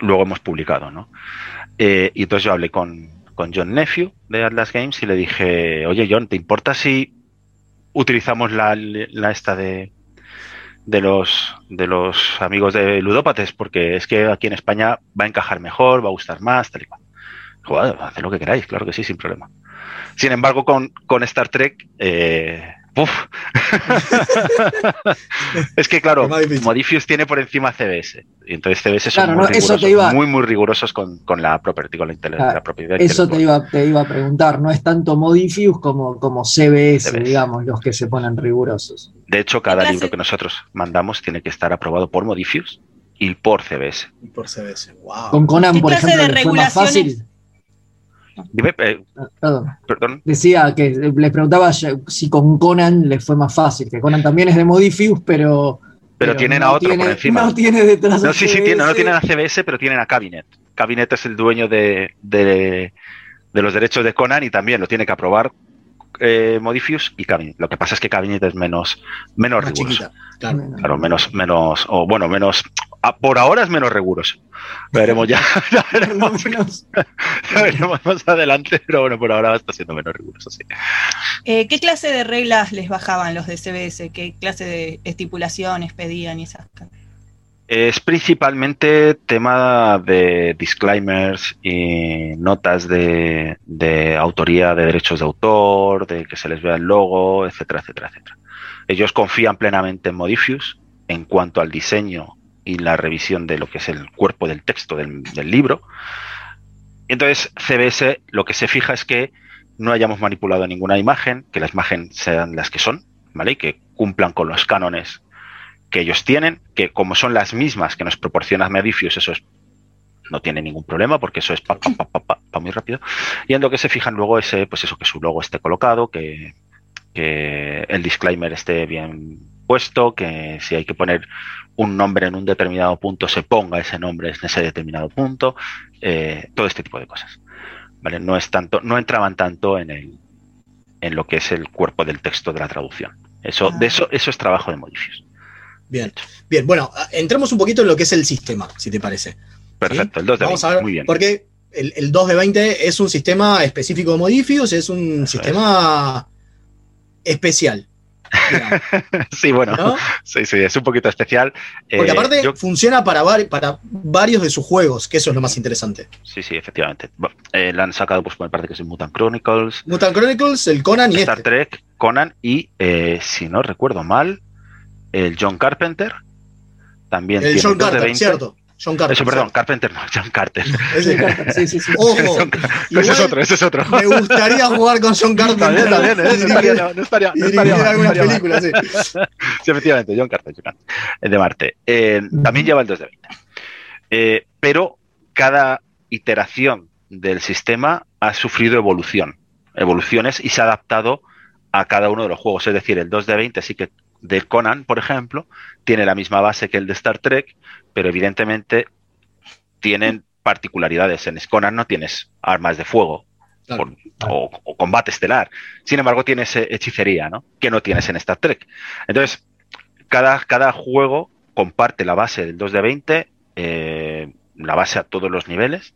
luego hemos publicado, ¿no? Eh, y entonces yo hablé con, con John Nephew de Atlas Games y le dije, oye John, ¿te importa si utilizamos la, la esta de, de los de los amigos de ludópates, porque es que aquí en España va a encajar mejor, va a gustar más, tal y cual. Joder, haced lo que queráis, claro que sí, sin problema. Sin embargo, con, con Star Trek, eh, ¡puf! es que claro, Modifius tiene por encima CBS. Y entonces CBS son Claro, muy, no, eso rigurosos, te iba- muy, muy rigurosos con, con la property, con la, Ah, la propiedad Eso te iba, te iba a preguntar, no es tanto Modifius como, como CBS, CBS. digamos, los que se ponen rigurosos. De hecho, cada clase? libro que nosotros mandamos tiene que estar aprobado por Modifius y por CBS. Y por CBS. Wow. Con Conan, ¿Qué por clase ejemplo, de le fue más regulaciones? fácil. Dime, eh, Perdón. perdón. Decía que les preguntaba si con Conan les fue más fácil, que Conan también es de Modifius, pero. Pero tienen no a otro tiene- por encima. No tiene detrás No, sí, sí, tienen, no tienen a CBS, pero tienen a Cabinet. Cabinet es el dueño de, de, de los derechos de Conan y también lo tiene que aprobar eh, Modifius y Cabinet. Lo que pasa es que Cabinet es menos, menos riguroso. chiquita. Claro. Claro, menos, menos, o bueno, menos, ah, por ahora es menos riguroso. Veremos ya, ya veremos, ya veremos más adelante, pero bueno, por ahora está siendo menos riguroso, sí. Eh, ¿Qué clase de reglas les bajaban los de CBS? ¿Qué clase de estipulaciones pedían y esas cosas? Es principalmente tema de disclaimers y notas de, de autoría de derechos de autor, de que se les vea el logo, etcétera, etcétera, etcétera. Ellos confían plenamente en Modifius en cuanto al diseño y la revisión de lo que es el cuerpo del texto del, libro. Entonces, CBS lo que se fija es que no hayamos manipulado ninguna imagen, que las imágenes sean las que son, ¿vale? Y que cumplan con los cánones que ellos tienen, que como son las mismas que nos proporciona Modifius, eso es, no tiene ningún problema, porque eso es pa, pa, pa, pa, muy rápido. Y en lo que se fijan luego es, pues eso, que su logo esté colocado, que, que el disclaimer esté bien puesto, que si hay que poner un nombre en un determinado punto, se ponga ese nombre en ese determinado punto, eh, todo este tipo de cosas. ¿Vale? No es tanto, no entraban tanto en el en lo que es el cuerpo del texto de la traducción. Eso, de eso, eso es trabajo de Modifius. Bien, bien. Bueno, entremos un poquito en lo que es el sistema, si te parece. Perfecto, el 2 de Vamos 20, a ver, muy bien. porque el, el 2 de 20 es un sistema específico de Modifius, es un sistema especial. Sí, bueno, ¿No? sí, sí, es un poquito especial. Porque Eh, aparte yo- funciona para, vari- para varios de sus juegos, que eso es lo más interesante. sí, sí, efectivamente. Bueno, eh, la han sacado, pues, me parece que es el Mutant Chronicles, Mutant Chronicles, el Conan y Star este. Trek, Conan y, eh, si no recuerdo mal, el John Carpenter. También El tiene John dos de Carter, 20. cierto. John Carter. Eso, perdón, Carpenter no, John Carter. Ese- Sí, sí, sí. Ojo, ese es otro, ese es otro. me gustaría jugar con John Carter. También, también, y No estaría, dirigir- no, no estaría, y no estaría mal, no algunas estaría mal. películas, sí. Sí, efectivamente, John Carter, John Carter, el de Marte. Eh, también lleva el 2 de 20. Eh, pero cada iteración del sistema ha sufrido evolución, evoluciones y se ha adaptado a cada uno de los juegos. Es decir, el 2 de 20 sí que del Conan, por ejemplo, tiene la misma base que el de Star Trek, pero evidentemente tienen particularidades. En Conan no tienes armas de fuego por- o, o combate estelar. Sin embargo, tienes eh, hechicería, ¿no? Que no tienes en Star Trek. Entonces, cada, cada juego comparte la base del 2 de 20, eh, la base a todos los niveles,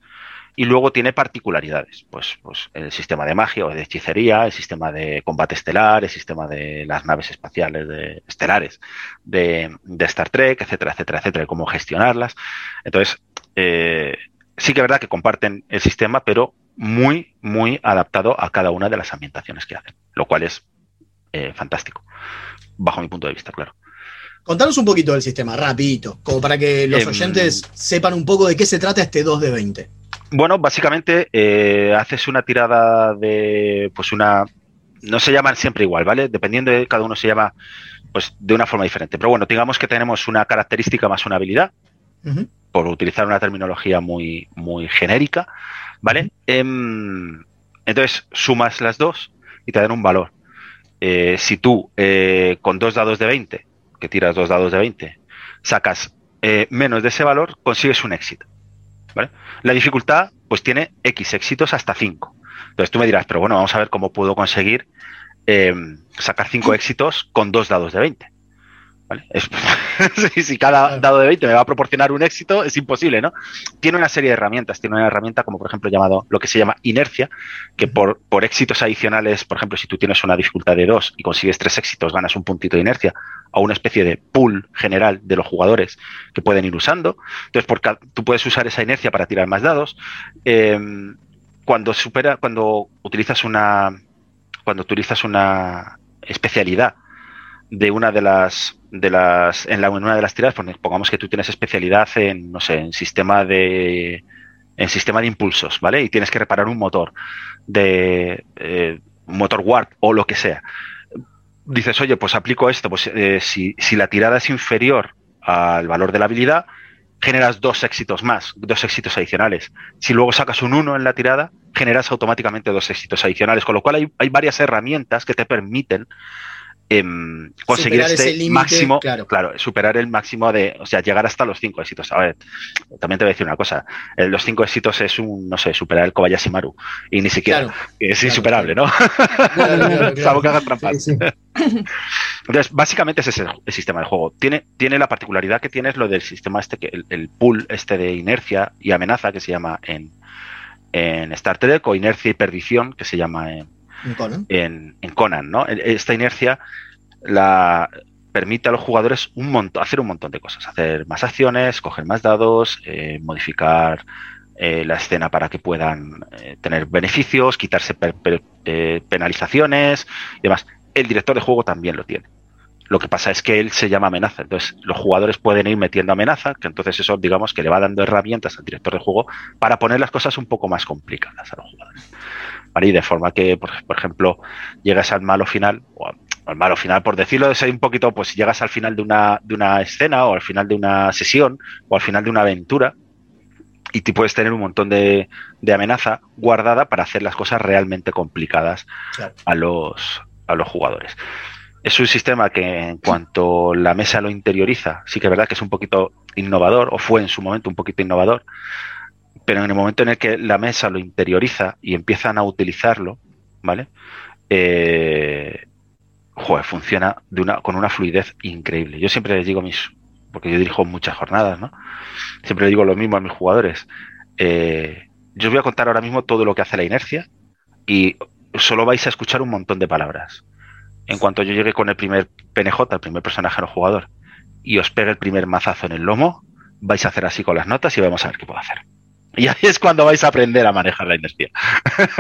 y luego tiene particularidades. Pues, pues el sistema de magia o de hechicería, el sistema de combate estelar, el sistema de las naves espaciales de, estelares de, de Star Trek, etcétera, etcétera, etcétera, y cómo gestionarlas. Entonces, eh, sí que es verdad que comparten el sistema, pero muy, muy adaptado a cada una de las ambientaciones que hacen, lo cual es eh, fantástico, bajo mi punto de vista, claro. Contanos un poquito del sistema, rapidito, como para que los Em, oyentes sepan un poco de qué se trata este 2 de 20. Bueno, básicamente eh, haces una tirada de, pues una, no se llaman siempre igual, ¿vale? Dependiendo de cada uno se llama, pues de una forma diferente. Pero bueno, digamos que tenemos una característica más una habilidad, por utilizar una terminología muy, muy genérica, ¿vale? Em, entonces sumas las dos y te dan un valor. Eh, si tú eh, con dos dados de 20, que tiras dos dados de 20, sacas eh, menos de ese valor, consigues un éxito. ¿Vale? La dificultad, pues tiene X éxitos hasta 5. Entonces tú me dirás, pero bueno, vamos a ver cómo puedo conseguir em, sacar 5 éxitos con dos dados de 20. ¿vale? Es- si, cada dado de 20 me va a proporcionar un éxito, es imposible, ¿no? Tiene una serie de herramientas. Tiene una herramienta como, por ejemplo, llamado lo que se llama inercia, que por, por éxitos adicionales, por ejemplo, si tú tienes una dificultad de 2 y consigues tres éxitos, ganas un puntito de inercia, a una especie de pool general de los jugadores que pueden ir usando. Entonces, por tú puedes usar esa inercia para tirar más dados. Eh, cuando supera, cuando utilizas una, cuando utilizas una especialidad de una de las de las en, la, una de las tiradas, pues pongamos que tú tienes especialidad en no sé, en sistema de en sistema de impulsos, ¿vale? Y tienes que reparar un motor de eh, motor warp o lo que sea. Dices, oye, pues aplico esto, pues eh, si, si la tirada es inferior al valor de la habilidad, generas dos éxitos más, dos éxitos adicionales. Si luego sacas un 1 en la tirada, generas automáticamente dos éxitos adicionales, con lo cual hay, hay varias herramientas que te permiten em, conseguir Superar este máximo, claro. claro. superar el máximo de, o sea, llegar hasta los cinco éxitos. A ver, también te voy a decir una cosa, los cinco éxitos es un, no sé, superar el Kobayashi Maru, y ni siquiera, Claro, es claro, insuperable, ¿no? Salvo que hagas trampas. Entonces, básicamente ese es el, el sistema de juego. Tiene, tiene la particularidad que tiene es lo del sistema este, que el, el pool este de inercia y amenaza que se llama en, en Star Trek o inercia y perdición que se llama en, En, Conan, ¿no? Esta inercia permite a los jugadores hacer un montón de cosas, hacer más acciones, coger más dados, eh, modificar eh, la escena para que puedan eh, tener beneficios, quitarse penalizaciones y demás. El director de juego también lo tiene. Lo que pasa es que él se llama amenaza, entonces los jugadores pueden ir metiendo amenaza, que entonces eso digamos que le va dando herramientas al director de juego para poner las cosas un poco más complicadas a los jugadores. De forma que, por, por ejemplo, llegas al malo final, o al malo final, por decirlo es un poquito, pues llegas al final de una, de una escena o al final de una sesión o al final de una aventura y tú puedes tener un montón de, de amenaza guardada para hacer las cosas realmente complicadas Claro. a los, a los jugadores. Es un sistema que en cuanto la mesa lo interioriza, sí que es verdad que es un poquito innovador, o fue en su momento un poquito innovador, pero en el momento en el que la mesa lo interioriza y empiezan a utilizarlo, ¿vale? Eh, funciona de una, con una fluidez increíble. Yo siempre les digo mis, porque yo dirijo muchas jornadas, ¿no? Siempre le digo lo mismo a mis jugadores. Eh, yo os voy a contar ahora mismo todo lo que hace la inercia y solo vais a escuchar un montón de palabras. En cuanto yo llegue con el primer PNJ, el primer personaje no jugador, y os pegue el primer mazazo en el lomo, vais a hacer así con las notas y vamos a ver qué puedo hacer. Y ahí es cuando vais a aprender a manejar la inercia.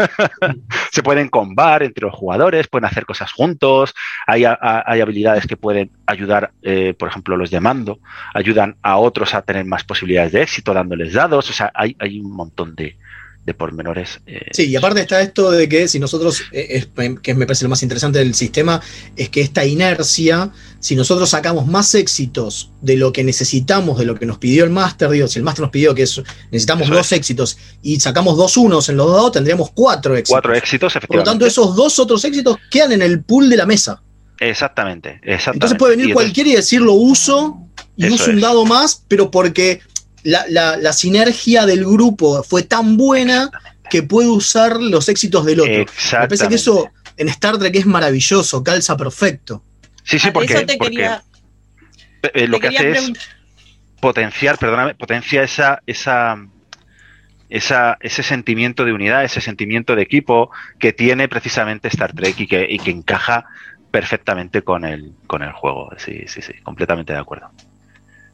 Se pueden combar entre los jugadores, pueden hacer cosas juntos, hay, hay habilidades que pueden ayudar, eh, por ejemplo, los de mando, ayudan a otros a tener más posibilidades de éxito dándoles dados, o sea, hay, hay un montón de, de pormenores. eh, Sí, y aparte está esto de que si nosotros, eh, es- que me parece lo más interesante del sistema, es que esta inercia, si nosotros sacamos más éxitos de lo que necesitamos, de lo que nos pidió el máster, digo, si el máster nos pidió que es- necesitamos dos éxitos y sacamos dos unos en los dados, tendríamos cuatro éxitos. cuatro éxitos, Por lo efectivamente. tanto, esos dos otros éxitos quedan en el pool de la mesa. Exactamente, exactamente. Entonces puede venir cualquiera y decir lo uso y uso un dado más, pero porque la, la- la sinergia del grupo fue tan buena que puede usar los éxitos del otro. Me parece que eso en Star Trek es maravilloso, calza perfecto. Sí, sí, porque, Eso te porque, quería, eh, lo te que hace es potenciar, perdóname, potencia esa, esa, esa, ese sentimiento de unidad, ese sentimiento de equipo que tiene precisamente Star Trek y que, y que encaja perfectamente con el, con el juego. Sí, sí, sí, completamente de acuerdo.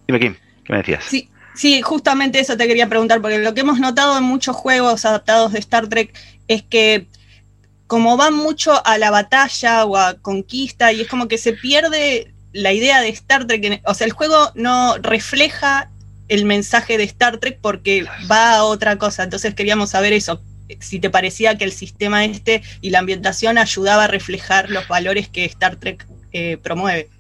Dime, Kim, ¿qué me decías? Sí, sí, justamente eso te quería preguntar, porque lo que hemos notado en muchos juegos adaptados de Star Trek es que como van mucho a la batalla o a conquista, y es como que se pierde la idea de Star Trek, o sea, el juego no refleja el mensaje de Star Trek porque va a otra cosa, entonces queríamos saber eso, si te parecía que el sistema este y la ambientación ayudaba a reflejar los valores que Star Trek eh, promueve.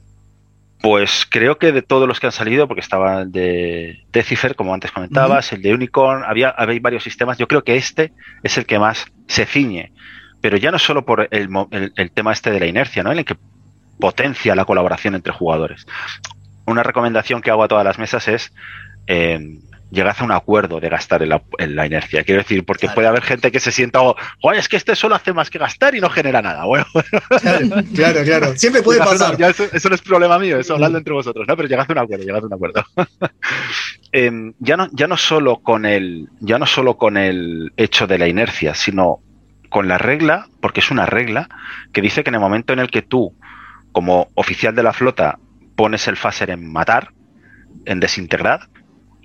Pues creo que de todos los que han salido, porque estaba el de Decifer, como antes comentabas, el de Unicorn, había, había varios sistemas. Yo creo que este es el que más se ciñe, pero ya no solo por el- el tema este de la inercia, ¿no? En el que potencia la colaboración entre jugadores. Una recomendación que hago a todas las mesas es eh, llegad a un acuerdo de gastar en la, en la inercia. Quiero decir, porque puede haber gente que se sienta, oh, "Joder, es que este solo hace más que gastar y no genera nada. Bueno, Claro, claro, claro. Siempre puede pasar. eso, eso no es problema mío, eso habladlo entre vosotros, ¿no? Pero llegad a un acuerdo, llegad a un acuerdo. Em, ya, no, ya, no solo con el, ya no solo con el hecho de la inercia, sino con la regla, porque es una regla que dice que en el momento en el que tú, como oficial de la flota, pones el phaser en matar, en desintegrar,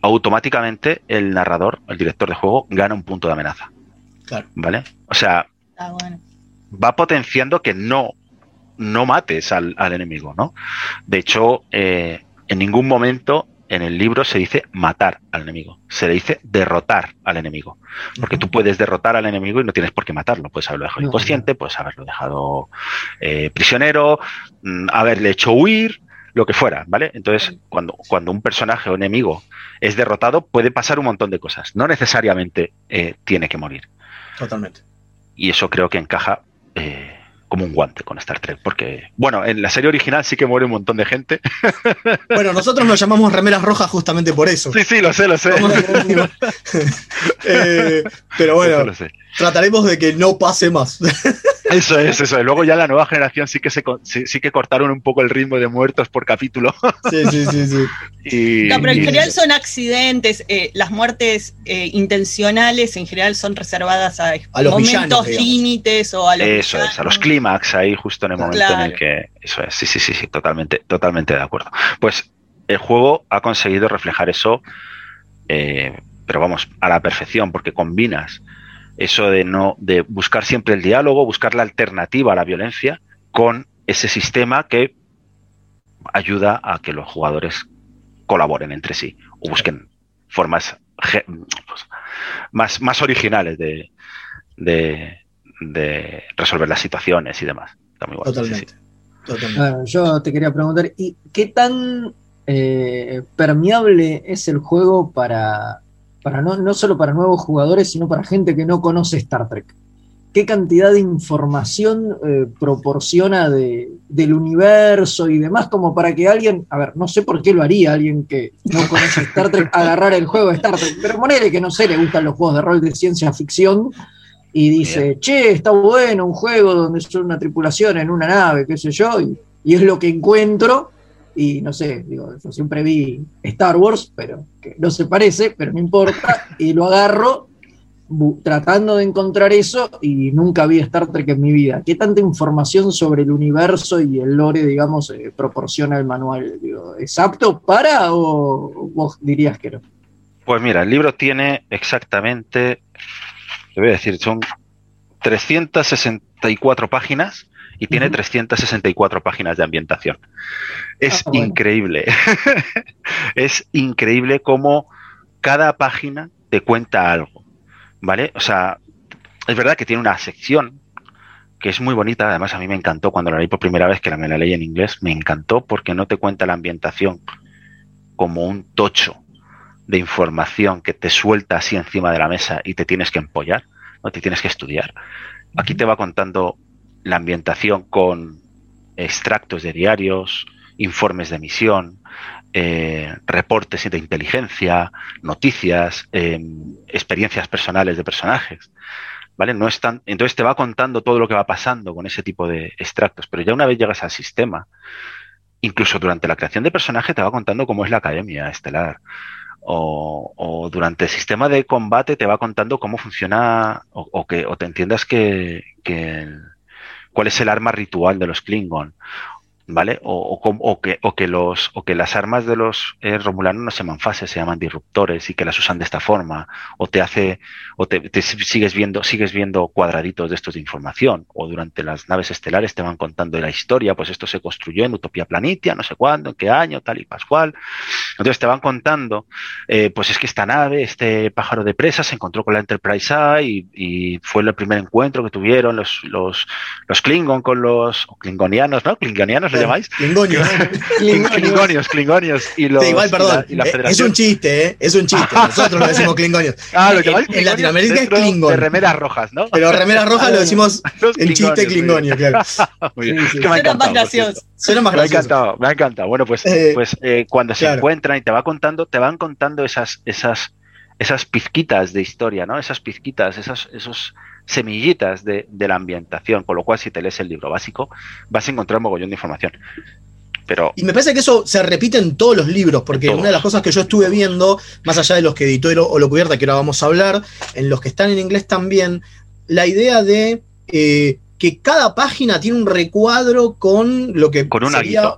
automáticamente el narrador, el director de juego, gana un punto de amenaza. Claro. ¿Vale? O sea, Ah, bueno. va potenciando que no, no mates al, al enemigo, ¿no? De hecho, eh, en ningún momento en el libro se dice matar al enemigo, se le dice derrotar al enemigo. Porque tú puedes derrotar al enemigo y no tienes por qué matarlo. Puedes haberlo dejado No, inconsciente, puedes haberlo dejado eh, prisionero, mm, haberle hecho huir, lo que fuera, ¿vale? Entonces, cuando, cuando un personaje o enemigo es derrotado, puede pasar un montón de cosas. No necesariamente eh, tiene que morir. Totalmente. Y eso creo que encaja eh, como un guante con Star Trek. Porque, bueno, en la serie original sí que muere un montón de gente. Bueno, nosotros nos llamamos remeras rojas justamente por eso. Sí, sí, lo sé, lo sé. Eh, pero bueno, Lo sé. trataremos de que no pase más. Eso es, eso es. Luego ya la nueva generación sí que se sí, sí que cortaron un poco el ritmo de muertos por capítulo. Sí, sí, sí, sí. Y, No, pero en y- general son accidentes. eh, las muertes eh, intencionales en general son reservadas a, A los momentos límites o a los Eso es, a los clímax ahí justo en el momento en el que. Eso es, sí, sí, sí, sí, totalmente, totalmente de acuerdo. Pues el juego ha conseguido reflejar eso, eh, pero vamos, a la perfección, porque combinas eso de no, de buscar siempre el diálogo, buscar la alternativa a la violencia, con ese sistema que ayuda a que los jugadores colaboren entre sí o busquen formas pues, más, más originales de, de, de resolver las situaciones y demás. Está muy guay, sí, sí, sí. Totalmente. Bueno, yo te quería preguntar, ¿y qué tan eh, permeable es el juego para, para no, no solo para nuevos jugadores, sino para gente que no conoce Star Trek? ¿Qué cantidad de información eh, proporciona de- del universo y demás como para que alguien, a ver, no sé por qué lo haría alguien que no conoce Star Trek, agarrar el juego de Star Trek, pero ponele que no sé, le gustan los juegos de rol de ciencia ficción y dice, che, está bueno un juego donde soy una tripulación en una nave, qué sé yo, y, y es lo que encuentro, y no sé, digo, yo siempre vi Star Wars, pero que no se parece, pero no importa, y lo agarro tratando de encontrar eso y nunca vi Star Trek en mi vida. ¿Qué tanta información sobre el universo y el lore, digamos, eh, proporciona el manual? Digo, ¿Es apto para o vos dirías que no? Pues mira, el libro tiene exactamente, te voy a decir, son 364 páginas y tiene 364 páginas de ambientación. Es Ah, bueno. increíble. es increíble cómo cada página te cuenta algo, ¿vale? O sea, es verdad que tiene una sección que es muy bonita, además a mí me encantó cuando la leí por primera vez, que la me la leí en inglés, me encantó porque no te cuenta la ambientación como un tocho de información que te suelta así encima de la mesa y te tienes que empollar, no te tienes que estudiar. Aquí te va contando la ambientación con extractos de diarios, informes de misión, eh, reportes de inteligencia, noticias, eh, experiencias personales de personajes. ¿Vale? No es entonces te va contando todo lo que va pasando con ese tipo de extractos, pero ya una vez llegas al sistema, incluso durante la creación de personaje te va contando cómo es la academia estelar. O, o durante el sistema de combate te va contando cómo funciona o, que o te entiendas que, que el- cuál es el arma ritual de los Klingon, ¿vale? O, o o que, o que los o que las armas de los eh, romulanos no se llaman fases, se llaman disruptores y que las usan de esta forma, o te hace o te, te sigues viendo sigues viendo cuadraditos de estos de información, o durante las naves estelares te van contando la historia, pues esto se construyó en Utopía Planitia, no sé cuándo, en qué año, tal y pascual. Entonces te van contando, eh, pues es que esta nave, este pájaro de presa, se encontró con la Enterprise A y, y fue el primer encuentro que tuvieron los, los, los Klingon con los klingonianos, ¿no? Klingonianos llamáis. Klingonio. Kling- Klingonios, Klingonios. Y los, Sí, igual, perdón. y la- y la es un chiste, ¿eh? Es un chiste. Nosotros lo decimos klingonios. Ah, lo En- llamáis en, Klingonios Latinoamérica es klingon. De remeras rojas, ¿no? Pero remeras rojas lo decimos en chiste klingonios, klingonio, claro. Muy bien. Sí, sí. Suena más gracioso. Suena más Me ha gracioso. encantado, me ha encantado. Bueno, pues, Eh, pues eh, cuando se claro. encuentran y te va contando, te van contando esas, esas, esas pizquitas de historia, ¿no? Esas pizquitas, esas, esos semillitas de, de la ambientación, con lo cual si te lees el libro básico vas a encontrar un mogollón de información. Pero Y me parece que eso se repite en todos los libros, porque una de las cosas que yo estuve viendo, más allá de los que editó Olo- Olo Cubierta, que ahora vamos a hablar, en los que están en inglés también, la idea de eh, que cada página tiene un recuadro con lo que Con un sería.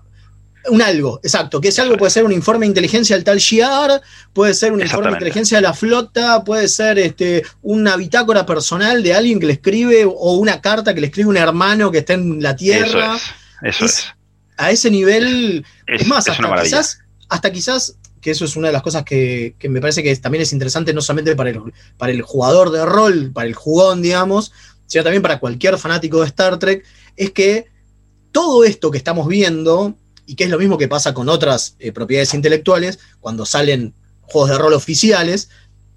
Un algo, exacto, que ese algo puede ser un informe de inteligencia del tal Shiar, puede ser un informe de inteligencia de la flota, puede ser este, una bitácora personal de alguien que le escribe o una carta que le escribe un hermano que está en la Tierra. eso es, eso Es- es. A ese nivel, Es- es más, hasta quizás, hasta quizás, que eso es una de las cosas que, que me parece que también es interesante, no solamente para el, para el jugador de rol, para el jugón, digamos, sino también para cualquier fanático de Star Trek, es que todo esto que estamos viendo, y que es lo mismo que pasa con otras eh, propiedades intelectuales, cuando salen juegos de rol oficiales,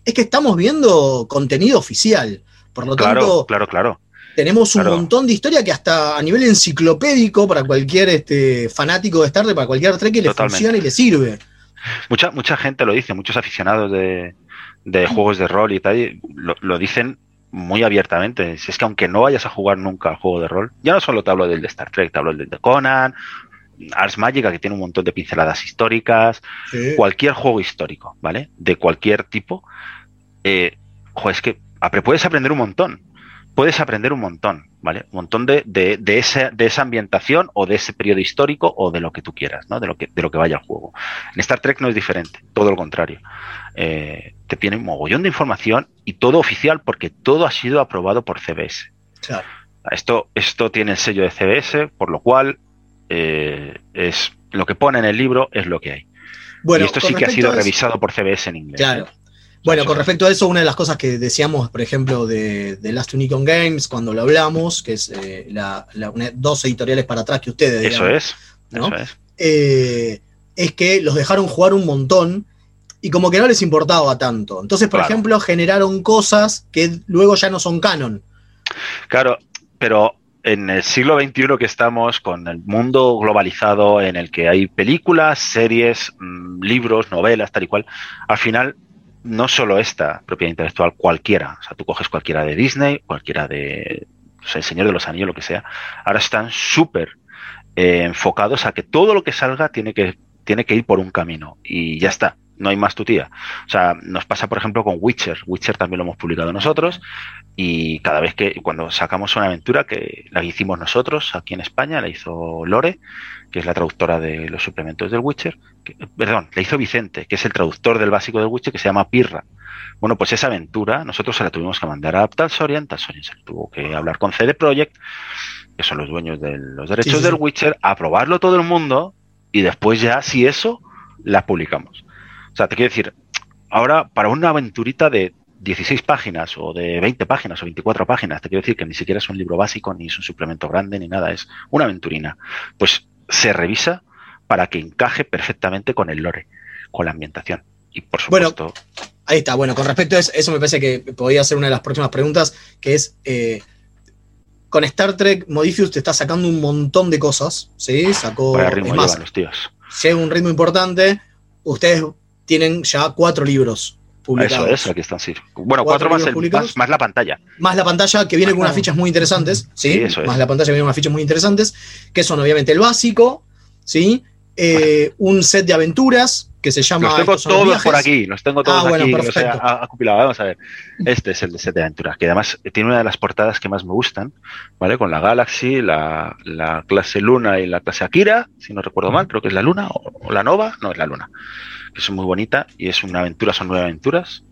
es que estamos viendo contenido oficial. Por lo Claro, tanto, claro, claro. tenemos un Claro. montón de historia que hasta a nivel enciclopédico para cualquier este, fanático de Star Trek, para cualquier Trek, le funciona y le sirve. Mucha, mucha gente lo dice, muchos aficionados de, de juegos de rol y tal, lo dicen muy abiertamente. Si es que aunque no vayas a jugar nunca al juego de rol, ya no solo te hablo del de Star Trek, te hablo del de Conan, Ars Magica, que tiene un montón de pinceladas históricas, Sí. cualquier juego histórico, ¿vale? De cualquier tipo. Eh, jo, es que puedes aprender un montón. Puedes aprender un montón, ¿vale? Un montón de, de, de, ese- de esa ambientación o de ese periodo histórico o de lo que tú quieras, ¿no? De lo que, de lo que vaya al juego. En Star Trek no es diferente, todo lo contrario. Eh, te tiene un mogollón de información y todo oficial porque todo ha sido aprobado por CBS. Claro. Esto, esto tiene el sello de CBS, por lo cual eh, es lo que pone en el libro es lo que hay. Bueno, y esto sí que ha sido eso- revisado por CBS en inglés. Claro. ¿eh? Bueno, con respecto a eso, una de las cosas que decíamos, por ejemplo, de, de Last Unicorn Games, cuando lo hablamos, que es eh, la, la- una- dos editoriales para atrás que ustedes. Eso digamos, es. ¿no? Eso es. eh, es que los dejaron jugar un montón y como que no les importaba tanto. Entonces, por Claro. ejemplo, generaron cosas que luego ya no son canon. Claro, pero en el siglo XXI que estamos, con el mundo globalizado en el que hay películas, series, mm, libros, novelas, tal y cual, al final no solo esta propiedad intelectual, cualquiera. O sea, tú coges cualquiera de Disney, cualquiera de El Señor de los Anillos, lo que sea. Ahora están súper eh, enfocados a que todo lo que salga tiene que, tiene que ir por un camino y ya está. No hay más tutía. O sea, nos pasa, por ejemplo, con Witcher. Witcher también lo hemos publicado nosotros y cada vez que, cuando sacamos una aventura que la hicimos nosotros aquí en España, la hizo Lore, que es la traductora de los suplementos del Witcher, que- perdón, la hizo Vicente, que es el traductor del básico del Witcher, que se llama Pirra. Bueno, pues esa aventura nosotros se la tuvimos que mandar a Talsorian, Talsorian se tuvo que hablar con CD Projekt, que son los dueños de los derechos Sí, sí, del. Witcher, aprobarlo todo el mundo y después ya, si eso, la publicamos. O sea, te quiero decir, ahora para una aventurita de 16 páginas o de 20 páginas o 24 páginas, te quiero decir que ni siquiera es un libro básico, ni es un suplemento grande, ni nada, es una aventurina. Pues se revisa para que encaje perfectamente con el lore, con la ambientación. Y por Bueno, supuesto, Ahí está, bueno, con respecto a eso, eso me parece que podría ser una de las próximas preguntas, que es, eh, con Star Trek, Modifius te está sacando un montón de cosas, ¿sí? Sacó, por es ritmo más, llevan los tíos. llega un ritmo importante, ustedes tienen ya cuatro libros publicados. Eso es, aquí están, sí. Bueno, Cuatro cuatro, más, el- más, más la pantalla. Más la pantalla que viene con unas fichas muy interesantes, ¿sí? Sí, eso es. Más la pantalla que viene con unas fichas muy interesantes, que son obviamente el básico, ¿sí? Eh, un set de aventuras que se llama... Los tengo son los todos por aquí, los tengo todos Ah, bueno, aquí, los he perfecto. a- acopilado. Vamos a ver. Este es el de set de aventuras, que además tiene una de las portadas que más me gustan, ¿vale? Con la Galaxy, la, la clase Luna y la clase Akira, si no recuerdo mal, creo que es la Luna o, o la Nova, no es la Luna, que es muy bonita y es una aventura, son nueve aventuras,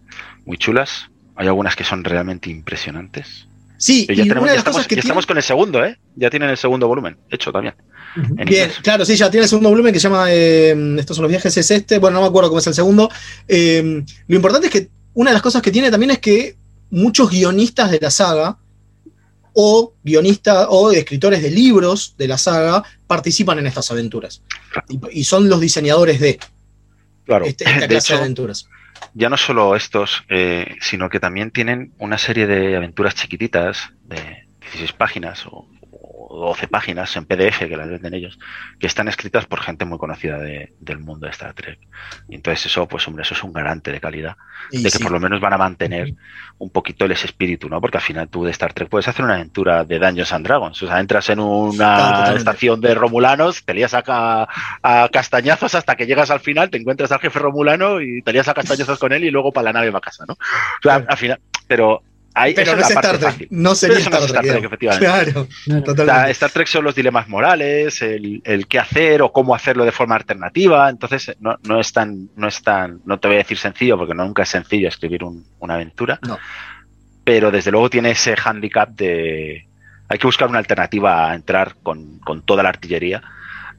muy chulas. Hay algunas que son realmente impresionantes. Sí, Y ya, tenemos, ya estamos, que ya estamos con el segundo, ¿eh? Ya tienen el segundo volumen hecho también. en Bien, inglés. claro, sí, ya tiene el segundo volumen que se llama eh, Estos son los viajes, es este. Bueno, no me acuerdo cómo es el segundo. Eh, lo importante es que una de las cosas que tiene también es que muchos guionistas de la saga o guionistas o escritores de libros de la saga participan en estas aventuras. Y, y son los diseñadores de Claro. este- esta De clase de hecho, aventuras. ya no solo estos, eh, sino que también tienen una serie de aventuras chiquititas de 16 páginas o 12 páginas en PDF que las venden ellos, que están escritas por gente muy conocida de- del mundo de Star Trek. Y entonces eso, pues hombre, eso es un garante de calidad, Y de que por lo menos van a mantener un poquito ese espíritu, ¿no? Porque al final tú de Star Trek puedes hacer una aventura de Dungeons and Dragons, o sea, entras en una totalmente. estación de romulanos, te lías a, a castañazos hasta que llegas al final, te encuentras al jefe romulano y te lías a castañazos con él y luego para la nave va a casa, ¿no? O sea, al final, pero Pero no es Star Trek, fácil. no sería no es Star Trek, efectivamente. Claro, O totalmente. sea, Star Trek son los dilemas morales, el, el qué hacer o cómo hacerlo de forma alternativa. Entonces, no, no es tan, no es tan, no te voy a decir sencillo, porque no, nunca es sencillo escribir un- una aventura. No. Pero desde luego tiene ese handicap de hay que buscar una alternativa a entrar con, con toda la artillería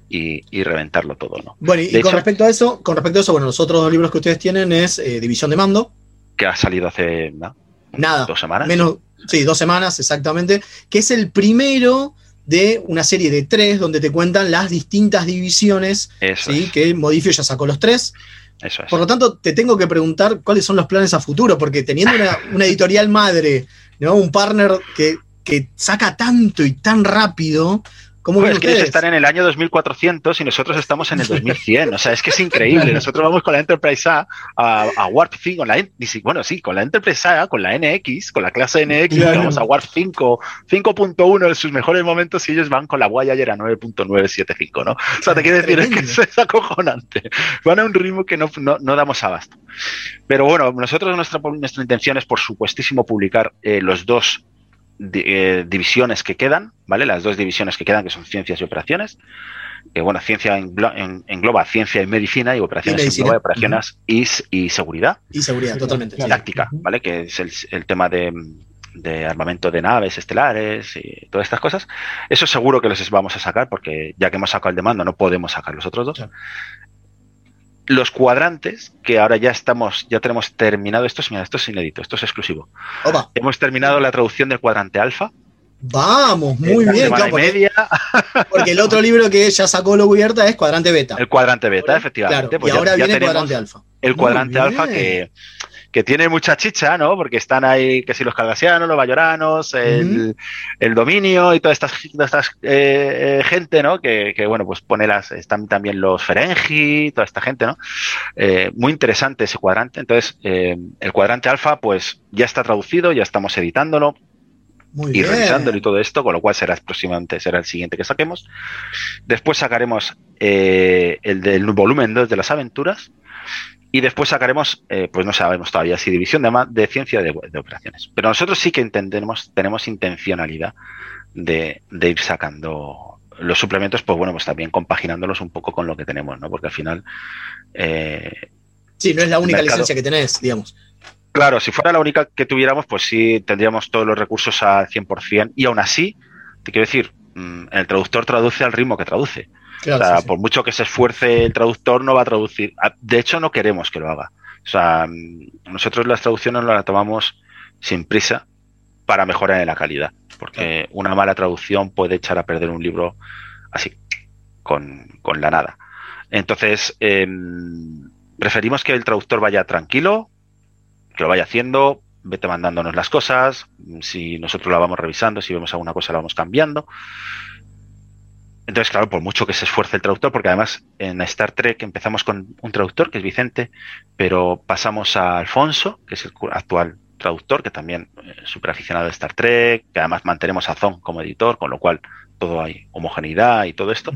y, y reventarlo todo, ¿no? Bueno, y, con respecto a eso, con respecto a eso, bueno, los otros dos libros que ustedes tienen es eh, División de Mando, Que ha salido hace ¿no? Nada, dos semanas. menos, sí, dos semanas exactamente, que es el primero de una serie de tres donde te cuentan las distintas divisiones, Eso ¿sí? que Modifio ya sacó los tres. Eso es. Por lo tanto, te tengo que preguntar cuáles son los planes a futuro, porque teniendo una, una editorial madre, ¿no? un partner que, que saca tanto y tan rápido, ¿cómo Pues es que ellos están en el año 2400 y nosotros estamos en el 2100. O sea, es que es increíble. Nosotros vamos con la Enterprise A a, a Warp 5, con la, bueno, sí, con la Enterprise A, con la NX, con la clase NX, Claro. vamos a Warp 5, 5.1 en sus mejores momentos y ellos van con la Voyager a 9.975, ¿no? O sea, te quiero decir, es que eso es acojonante. Van a un ritmo que no, no, no damos abasto. Pero bueno, nosotros nuestra, nuestra intención es, por supuestísimo, publicar eh, los dos eh, divisiones que quedan, ¿vale? Las dos divisiones que quedan, que son ciencias y operaciones. Que bueno, ciencia englo- en- engloba ciencia y medicina y operaciones Y medicina. engloba operaciones y, y seguridad. Y seguridad, totalmente. sí. Táctica, ¿vale? Que es el, el tema de, de armamento de naves estelares y todas estas cosas. Eso seguro que los vamos a sacar porque ya que hemos sacado el de mando no podemos sacar los otros dos. Los cuadrantes, que ahora ya estamos, ya tenemos terminado, esto es, mira, esto es inédito, esto es exclusivo. Opa, Hemos terminado la traducción del cuadrante alfa. vamos, muy bien, claro, porque, media, porque el otro libro que ya sacó lo cubierta es Cuadrante Beta. el cuadrante beta, efectivamente. Claro, Pues y ya- ahora ya viene tenemos Cuadrante Alfa. El cuadrante alfa que, que tiene mucha chicha, ¿no? Porque están ahí, que si los cardassianos, los bayoranos, el, el dominio y toda esta, esta eh, eh, gente, ¿no? Que, que, bueno, pues pone las, están también los Ferengi, toda esta gente, ¿no? Eh, muy interesante ese cuadrante. Entonces, eh, el cuadrante alfa, pues ya está traducido, ya estamos editándolo Muy y bien. revisándolo y todo esto, con lo cual será próximamente, será el siguiente que saquemos. Después sacaremos el del volumen 2 de las aventuras. Y después sacaremos, eh, pues no sabemos todavía si división de, de ciencia de, de operaciones. Pero nosotros sí que entendemos, tenemos intencionalidad de, de ir sacando los suplementos, pues bueno, pues también compaginándolos un poco con lo que tenemos, ¿no? Porque al final, eh, Sí, no es la única mercado- licencia que tenés, digamos. Claro, si fuera la única que tuviéramos, pues sí tendríamos todos los recursos al 100%. Y aún así, te quiero decir, mm, el traductor traduce al ritmo que traduce. Claro, o sea, sí, sí. por mucho que se esfuerce el traductor, no va a traducir. Ah, De hecho, no queremos que lo haga. O sea, mm, nosotros las traducciones las tomamos sin prisa para mejorar en la calidad. Porque una mala traducción puede echar a perder un libro así, con, con la nada. Entonces, em, preferimos que el traductor vaya tranquilo, que lo vaya haciendo, vete mandándonos las cosas, si nosotros la vamos revisando, si vemos alguna cosa la vamos cambiando. Entonces, claro, por mucho que se esfuerce el traductor, porque además en Star Trek empezamos con un traductor, que es Vicente, pero pasamos a Alfonso, que es el actual traductor, que también es súper aficionado a Star Trek, que además mantenemos a Zon como editor, con lo cual todo hay homogeneidad y todo esto.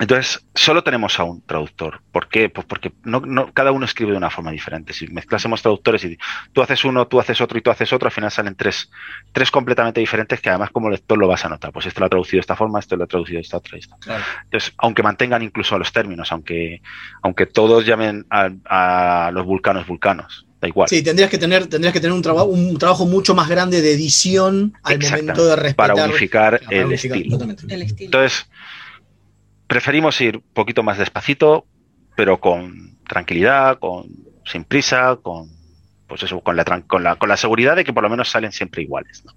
Entonces, solo tenemos a un traductor. ¿Por qué? Pues porque no, no, cada uno escribe de una forma diferente. Si mezclásemos traductores y tú haces uno, tú haces otro y tú haces otro, al final salen tres, tres completamente diferentes que además como lector lo vas a notar. Pues esto lo ha traducido de esta forma, esto lo ha traducido de esta otra. y esto. Entonces, aunque mantengan incluso los términos, aunque, aunque todos llamen a, a los vulcanos vulcanos, da igual. Sí, tendrías que tener, tendrías que tener un, trabajo un trabajo mucho más grande de edición al momento de respetar. para unificar para estilo. El estilo. Entonces, preferimos ir un poquito más despacito, pero con tranquilidad, con sin prisa, con pues eso, con la, con la, con la seguridad de que por lo menos salen siempre iguales. ¿no?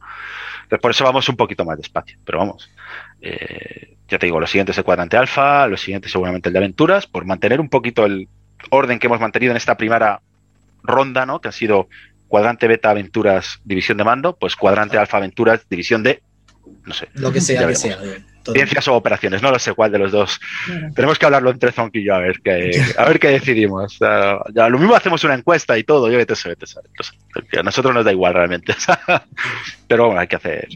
Entonces, por eso vamos un poquito más despacio. Pero vamos, eh, ya te digo, los siguientes el cuadrante alfa, los siguientes seguramente el de aventuras, por mantener un poquito el orden que hemos mantenido en esta primera ronda, ¿no? Que ha sido cuadrante beta aventuras, división de mando, pues cuadrante alfa aventuras, división de no sé. Lo que sea, que sea. bien. Ciencias o operaciones, no lo sé cuál de los dos. Tenemos que hablarlo entre Zonk y yo a ver qué, a ver qué decidimos. Ya, lo mismo hacemos una encuesta y todo, yo vete a saber, vete a nosotros nos da igual realmente. Pero bueno, hay que hacer.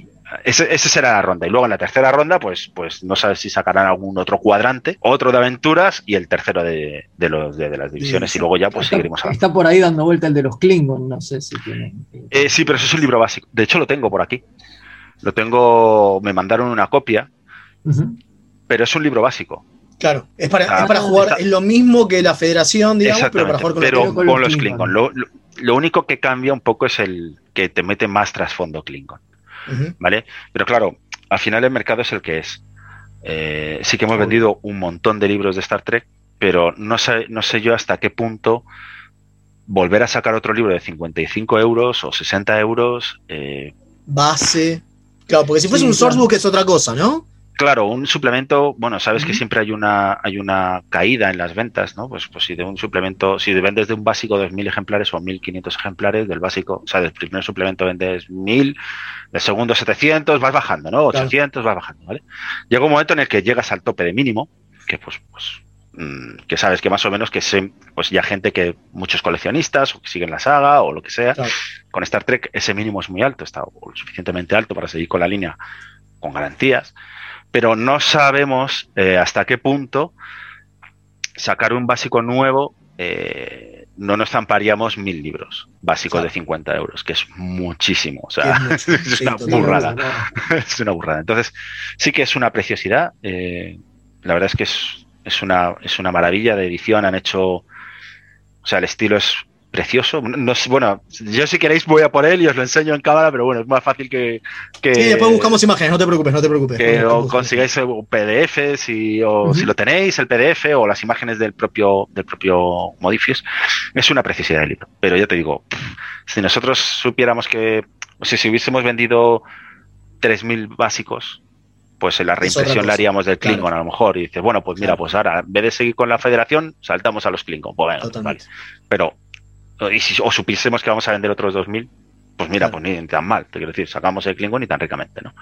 Ese será la ronda. Y luego en la tercera ronda, pues, pues no sabes si sacarán algún otro cuadrante, otro de aventuras y el tercero de, de los, de, de las divisiones. Y luego ya pues seguiremos hablando. Está por ahí dando vuelta el de los Klingon, no sé si tiene. Eh, sí, pero eso es un libro básico. De hecho, lo tengo por aquí. Lo tengo, me mandaron una copia, pero es un libro básico. Claro, es para, Ah, es para jugar, está- es lo mismo que la federación, digamos, pero para jugar con los pero Klingon. con los Klingon. Lo, lo- lo único que cambia un poco es el que te mete más trasfondo Klingon. ¿vale? Pero claro, al final el mercado es el que es. Eh, sí que hemos vendido un montón de libros de Star Trek, pero no sé, no sé yo hasta qué punto volver a sacar otro libro de 55 euros o 60 euros. eh, Base. Claro, porque si fuese Sí, un claro. sourcebook es otra cosa, ¿no? Claro, un suplemento, bueno, sabes que siempre hay una, hay una caída en las ventas, ¿no? Pues, pues si de un suplemento, si vendes de un básico 2.000 ejemplares o 1.500 ejemplares del básico, o sea, del primer suplemento vendes 1.000, del segundo 700, vas bajando, ¿no? 800, vas bajando, ¿vale? Llega un momento en el que llegas al tope de mínimo, que pues, pues mm, que sabes que más o menos que se, pues ya gente que, muchos coleccionistas o que siguen la saga o lo que sea, con Star Trek ese mínimo es muy alto, está lo suficientemente alto para seguir con la línea con garantías, pero no sabemos eh, hasta qué punto sacar un básico nuevo eh, no nos zamparíamos mil libros básicos de 50 euros, que es muchísimo, o sea, es una burrada, es una burrada. Entonces, sí que es una preciosidad, eh, la verdad es que es, es, una, es una maravilla de edición, han hecho, o sea, el estilo es precioso. No, bueno, yo si queréis voy a por él y os lo enseño en cámara, pero bueno, es más fácil que... que Sí, después buscamos imágenes, no te preocupes, no te preocupes. que consigáis el PDF si, o si lo tenéis, el PDF o las imágenes del propio, del propio Modifius, es una preciosidad del libro. Pero ya te digo, si nosotros supiéramos que, o sea, si hubiésemos vendido 3.000 básicos, pues en la reimpresión la haríamos del Claro. Klingon a lo mejor. Y dices, bueno, pues mira, pues ahora, en vez de seguir con la federación, saltamos a los Klingon. Pues Totalmente. vale. Pero, y si, o supiésemos que vamos a vender otros 2.000, pues mira, pues ni tan mal. Te quiero decir, sacamos el Klingon y tan ricamente, ¿no?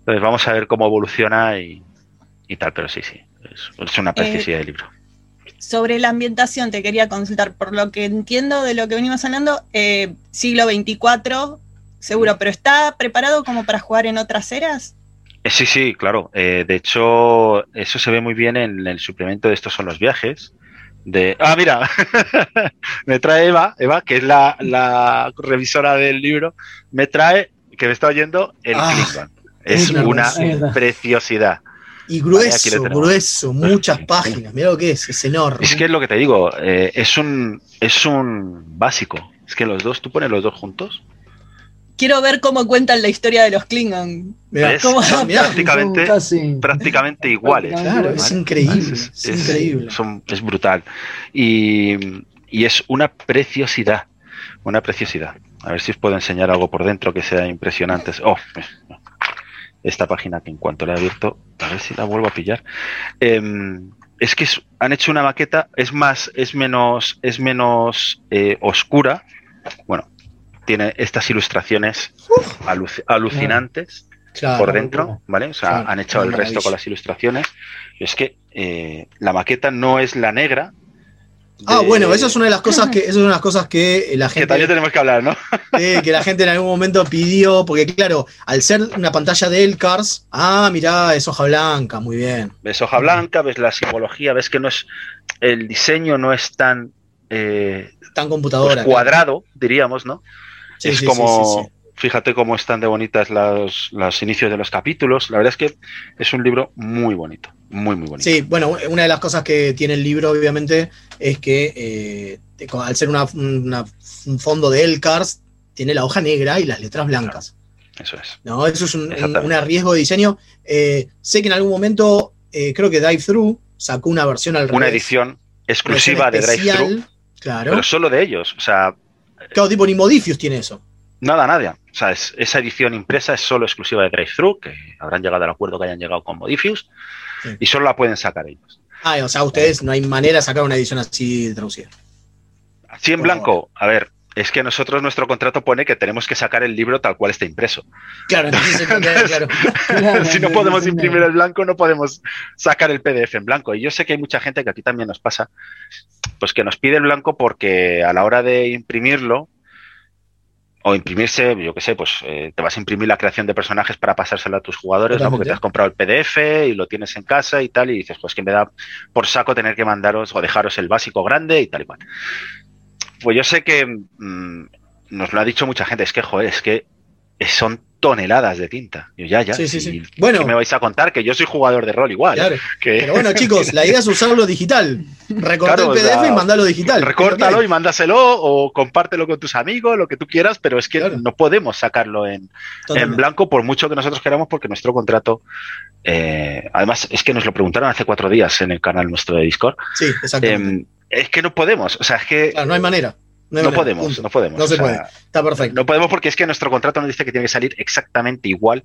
Entonces vamos a ver cómo evoluciona y, y tal, pero sí, sí. Es, es una preciosidad de libro. Sobre la ambientación te quería consultar, por lo que entiendo de lo que venimos hablando, eh, siglo 24, seguro, pero ¿está preparado como para jugar en otras eras? Eh, Sí, sí, claro. Eh, de hecho, eso se ve muy bien en el suplemento de Estos son los viajes. De... Ah, mira, me trae Eva, Eva, que es la, la revisora del libro, me trae, que me está oyendo, el Ah, Klingon. Es una preciosidad. Y grueso, grueso, muchas páginas. Mira lo que es, es enorme. Es que es lo que te digo, eh, es un es un básico. Es que los dos, tú pones los dos juntos, Quiero ver cómo cuentan la historia de los Klingon. ¿ves? ¿Cómo- Son prácticamente, Casi- prácticamente iguales. Claro, es increíble, es increíble. son- es brutal. Y, y es una preciosidad, una preciosidad. A ver si os puedo enseñar algo por dentro que sea impresionante. Oh, esta página que en cuanto la he abierto, a ver si la vuelvo a pillar. Em, es que es- han hecho una maqueta, es más, es menos, es menos eh, oscura. Bueno, tiene estas ilustraciones aluc- alucinantes Claro. por dentro, ¿vale? O sea, Claro, han echado el resto con las ilustraciones. Y es que eh, la maqueta no es la negra. Ah, bueno, eso es una de las cosas que, eso es una de las cosas que la Que gente. también tenemos que hablar, ¿no? eh, que la gente en algún momento pidió, porque claro, al ser una pantalla de Elcars, ah, mirá, es hoja blanca, muy bien. Ves hoja blanca, ves la simbología, ves que no es. El diseño no es tan. eh, Tan computadora. pues, cuadrado, diríamos, ¿no? Sí, es sí, como. sí, Fíjate cómo están de bonitas los, los inicios de los capítulos. La verdad es que es un libro muy bonito. Muy, muy bonito. Sí, bueno, una de las cosas que tiene el libro, obviamente, es que eh, al ser una- una- un fondo de Elcars, tiene la hoja negra y las letras blancas. Eso es. ¿no? Eso es un, un- riesgo de diseño. Eh, sé que en algún momento, eh, creo que Dive Through sacó una versión al Una edición Una exclusiva de Drive Thru, Claro. pero solo de ellos. O sea, Claro, tipo ni Modifius tiene eso. Nada, nada. O sea, es- esa edición impresa es solo exclusiva de Drive-Thru, que habrán llegado al acuerdo que hayan llegado con Modifius, y solo la pueden sacar ellos. Ah, o sea, ustedes no hay manera de sacar una edición así traducida. Así en blanco, a ver, es que nosotros nuestro contrato pone que tenemos que sacar el libro tal cual está impreso. Claro, entonces, claro. si no podemos imprimir el blanco, no podemos sacar el PDF en blanco. Y yo sé que hay mucha gente que aquí también nos pasa, pues que nos pide el blanco porque a la hora de imprimirlo, o imprimirse, yo qué sé, pues eh, te vas a imprimir la creación de personajes para pasárselo a tus jugadores, ¿no? porque te has comprado el PDF y lo tienes en casa y tal, y dices, pues que me da por saco tener que mandaros o dejaros el básico grande y tal y cual. Pues yo sé que mm, nos lo ha dicho mucha gente, es que, joder, es que son toneladas de tinta. Yo ya, ya. Sí, sí, sí. Bueno. ¿qué me vais a contar que yo soy jugador de rol igual. Claro. que- Pero bueno, chicos, la idea es usarlo digital. Recortar Claro, el PDF y mandarlo digital. Recórtalo y mándaselo o compártelo con tus amigos, lo que tú quieras, pero es que no podemos sacarlo en, en blanco por mucho que nosotros queramos porque nuestro contrato, eh, además es que nos lo preguntaron hace cuatro días en el canal nuestro de Discord, Sí, exactamente. em, es que no podemos, o sea, es que no hay manera. No, podemos, punto. no podemos. No se o sea, puede. Está perfecto. No podemos porque es que nuestro contrato nos dice que tiene que salir exactamente igual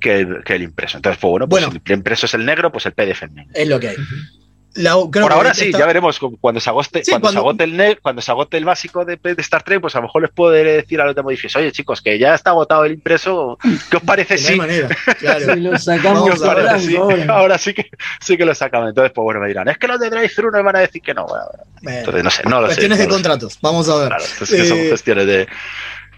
que el, que el impreso. Entonces, pues bueno, pues Bueno. si el impreso es el negro, pues el PDF es negro. Es lo que hay. La- creo Por que ahora sí, ya veremos cu- cuando se agote, Sí, cuando, se agote el ne- cuando se agote el básico de, de Star Trek, pues a lo mejor les puedo decir a los de Modifies, oye chicos, que ya está agotado el impreso, ¿qué os parece no si? manera, claro. Si lo sacamos ahora. Sí que sí que lo sacamos. Entonces, pues bueno, me dirán, es que los de Drive-Thru nos van a decir que no. Bueno, Entonces, no sé, no lo sé. cuestiones no de lo sé. contratos. Vamos a ver. Claro, es que son Eh, cuestiones de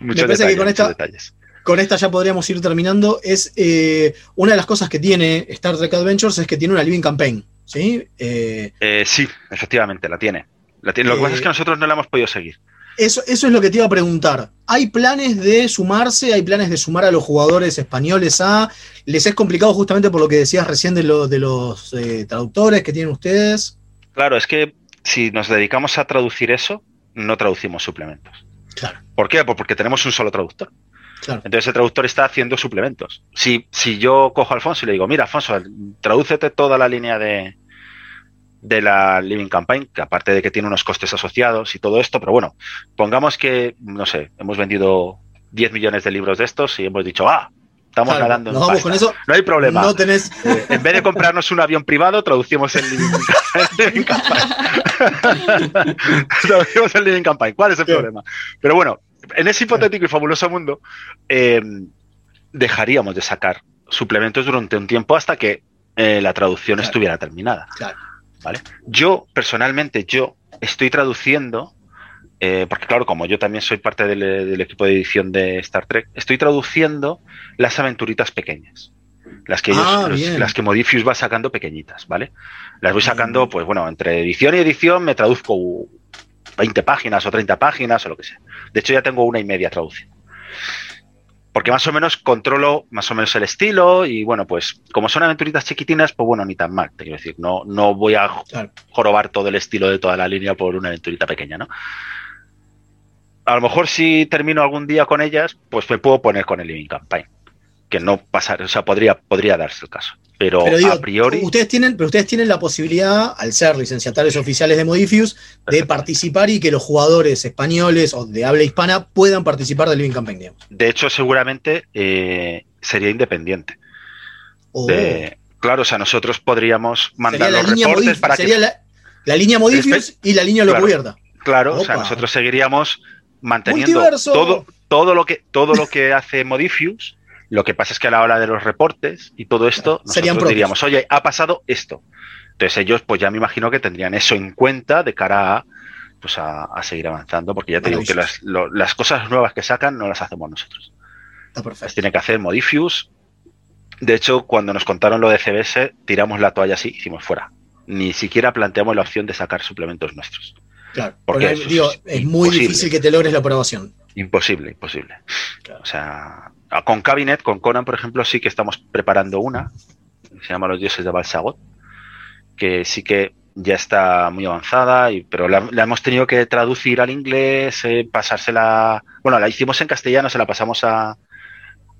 muchos parece que detalles, con muchos esta- detalles. con esta ya podríamos ir terminando. Es eh, una de las cosas que tiene Star Trek Adventures es que tiene una living campaign. ¿Sí? Eh, Eh, sí, efectivamente, la tiene. La tiene. Lo que pasa Eh, es que nosotros no la hemos podido seguir. eso, eso es lo que te iba a preguntar. ¿Hay planes de sumarse? ¿Hay planes de sumar a los jugadores españoles a? ¿Les es complicado justamente por lo que decías recién de, lo- de los eh, traductores que tienen ustedes? Claro, es que si nos dedicamos a traducir eso, no traducimos suplementos. Claro. ¿Por qué? Pues porque tenemos un solo traductor. Claro. Entonces el traductor está haciendo suplementos. Si, si yo cojo a Alfonso y le digo, mira, Alfonso, tradúcete toda la línea de, de la Living Campaign, que aparte de que tiene unos costes asociados y todo esto, pero bueno, pongamos que, no sé, hemos vendido 10 millones de libros de estos y hemos dicho, ah, estamos Claro, nadando en pasta. con eso. No hay problema. No tenés. Eh, en vez de comprarnos un avión privado, traducimos el Living, el Living Campaign. traducimos el Living Campaign. ¿Cuál es el problema? Pero bueno, en ese hipotético y fabuloso mundo, eh, dejaríamos de sacar suplementos durante un tiempo hasta que eh, la traducción estuviera terminada. Claro. ¿vale? Yo, personalmente, yo estoy traduciendo, eh, porque claro, como yo también soy parte del, del equipo de edición de Star Trek, estoy traduciendo las aventuritas pequeñas. Las que, ellos, Ah, los- las que Modifius va sacando pequeñitas, ¿vale? Las voy sacando, pues bueno, entre edición y edición me traduzco 20 páginas o 30 páginas o lo que sea. De hecho, ya tengo una y media traducida. Porque más o menos controlo más o menos el estilo y bueno, pues como son aventuritas chiquitinas, pues bueno, ni tan mal. Te quiero decir, no, no voy a jorobar todo el estilo de toda la línea por una aventurita pequeña, ¿no? A lo mejor si termino algún día con ellas, pues me puedo poner con el Living Campaign. Que no pasar, o sea, podría, podría darse el caso. Pero, Pero digo, a priori. ustedes tienen, pero ustedes tienen la posibilidad, al ser licenciatarios oficiales de Modifius, de participar y que los jugadores españoles o de habla hispana puedan participar del Living Campaign. digamos. De hecho, seguramente eh, sería independiente. Oh. De- claro, o sea, nosotros podríamos mandar Sería los reportes para sería que. la, la línea Modifius y la línea lo Claro. cubierta. Claro, o sea, nosotros seguiríamos manteniendo Multiverso. todo, todo lo que todo lo que hace Modifius. Lo que pasa es que a la hora de los reportes y todo esto, Serían nosotros propios. diríamos, oye, ha pasado esto. Entonces ellos, pues ya me imagino que tendrían eso en cuenta de cara a, pues a, a seguir avanzando, porque ya te digo que las, lo- las cosas nuevas que sacan no las hacemos nosotros. Está perfecto. Las tiene que hacer Modifius. De hecho, cuando nos contaron lo de CBS, tiramos la toalla así, hicimos fuera. Ni siquiera planteamos la opción de sacar suplementos nuestros. Claro. Porque Porque, eso digo, es es muy difícil que te logres la aprobación. Imposible, imposible. O sea, con Cabinet, con Conan, por ejemplo, sí que estamos preparando una, que se llama Los Dioses de Balsagot, que sí que ya está muy avanzada, y, pero la, la hemos tenido que traducir al inglés, eh, pasársela. Bueno, la hicimos en castellano, se la pasamos a,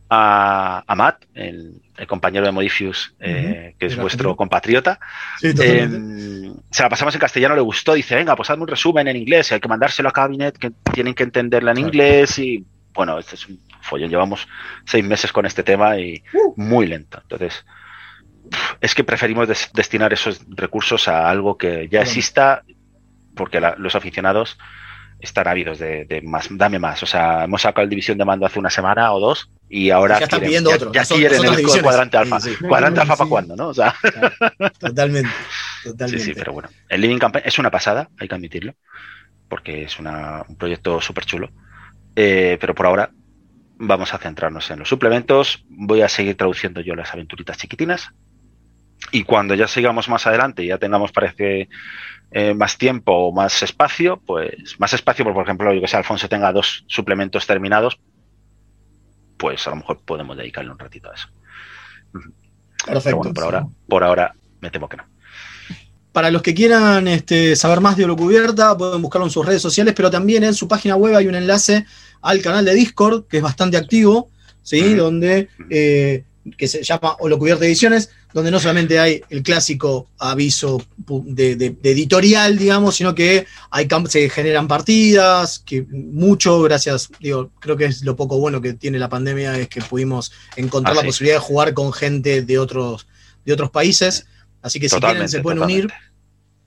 a, a Matt, el, el compañero de Modifius, eh, que es vuestro compatriota. Sí. Eh, se la pasamos en castellano, le gustó, dice, venga, pues hazme un resumen en inglés, hay que mandárselo a Cabinet, que tienen que entenderla en inglés y bueno, este es un follón, llevamos seis meses con este tema y muy lento. Entonces, es que preferimos des- destinar esos recursos a algo que ya exista, porque la- los aficionados estar ávidos de, de más, dame más. O sea, hemos sacado el división de mando hace una semana o dos y ahora Ya están quieren- pidiendo ya, otro. ya quieren el divisiones. cuadrante alfa. Sí, sí. Cuadrante alfa Sí. para cuándo, ¿no? O sea, Totalmente. sí, Totalmente. sí, pero bueno. El Living Campaign es una pasada, hay que admitirlo, porque es una- un proyecto súper chulo. Eh, pero por ahora vamos a centrarnos en los suplementos. Voy a seguir traduciendo yo las aventuritas chiquitinas. Y cuando ya sigamos más adelante y ya tengamos, parece, eh, más tiempo o más espacio, pues más espacio, por, por ejemplo, yo que sé, Alfonso tenga dos suplementos terminados, pues a lo mejor podemos dedicarle un ratito a eso. Ujú. Pero Perfecto. bueno, por ahora, por ahora me temo que no. Para los que quieran este, saber más de Holocubierta, pueden buscarlo en sus redes sociales, pero también en su página web hay un enlace al canal de Discord, que es bastante activo, ¿sí? Donde, eh, que se llama Holocubierta Ediciones, donde no solamente hay el clásico aviso de, de- de editorial, digamos, sino que hay se generan partidas, que mucho, gracias, digo, creo que es lo poco bueno que tiene la pandemia, es que pudimos encontrar Ah, la posibilidad de jugar con gente de otros, de otros países. Así que si quieren se pueden totalmente. unir.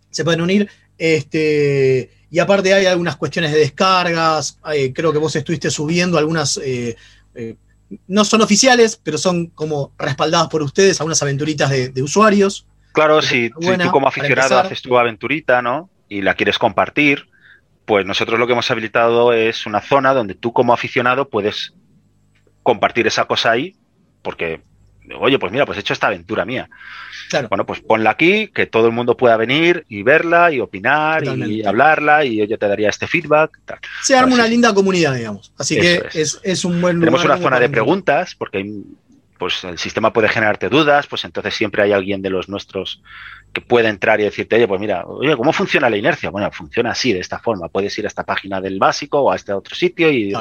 Se pueden unir. Este, y aparte hay algunas cuestiones de descargas. eh, creo que vos estuviste subiendo algunas. eh, eh, no son oficiales, pero son como respaldadas por ustedes, algunas aventuritas de, de usuarios. Claro, si, si tú como aficionado haces tu aventurita, ¿no? Y la quieres compartir, pues nosotros lo que hemos habilitado es una zona donde tú como aficionado puedes compartir esa cosa ahí, porque, oye, pues mira, pues he hecho esta aventura mía. Claro. Bueno, pues ponla aquí, que todo el mundo pueda venir y verla y opinar y hablarla y yo te daría este feedback. Tal. Se arma una linda comunidad, digamos. Así Eso que es. es, es un buen Tenemos lugar una como zona de preguntas, porque hay- pues el sistema puede generarte dudas, pues entonces siempre hay alguien de los nuestros que puede entrar y decirte, oye, pues mira, oye, ¿cómo funciona la inercia? Bueno, funciona así, de esta forma. Puedes ir a esta página del básico o a este otro sitio y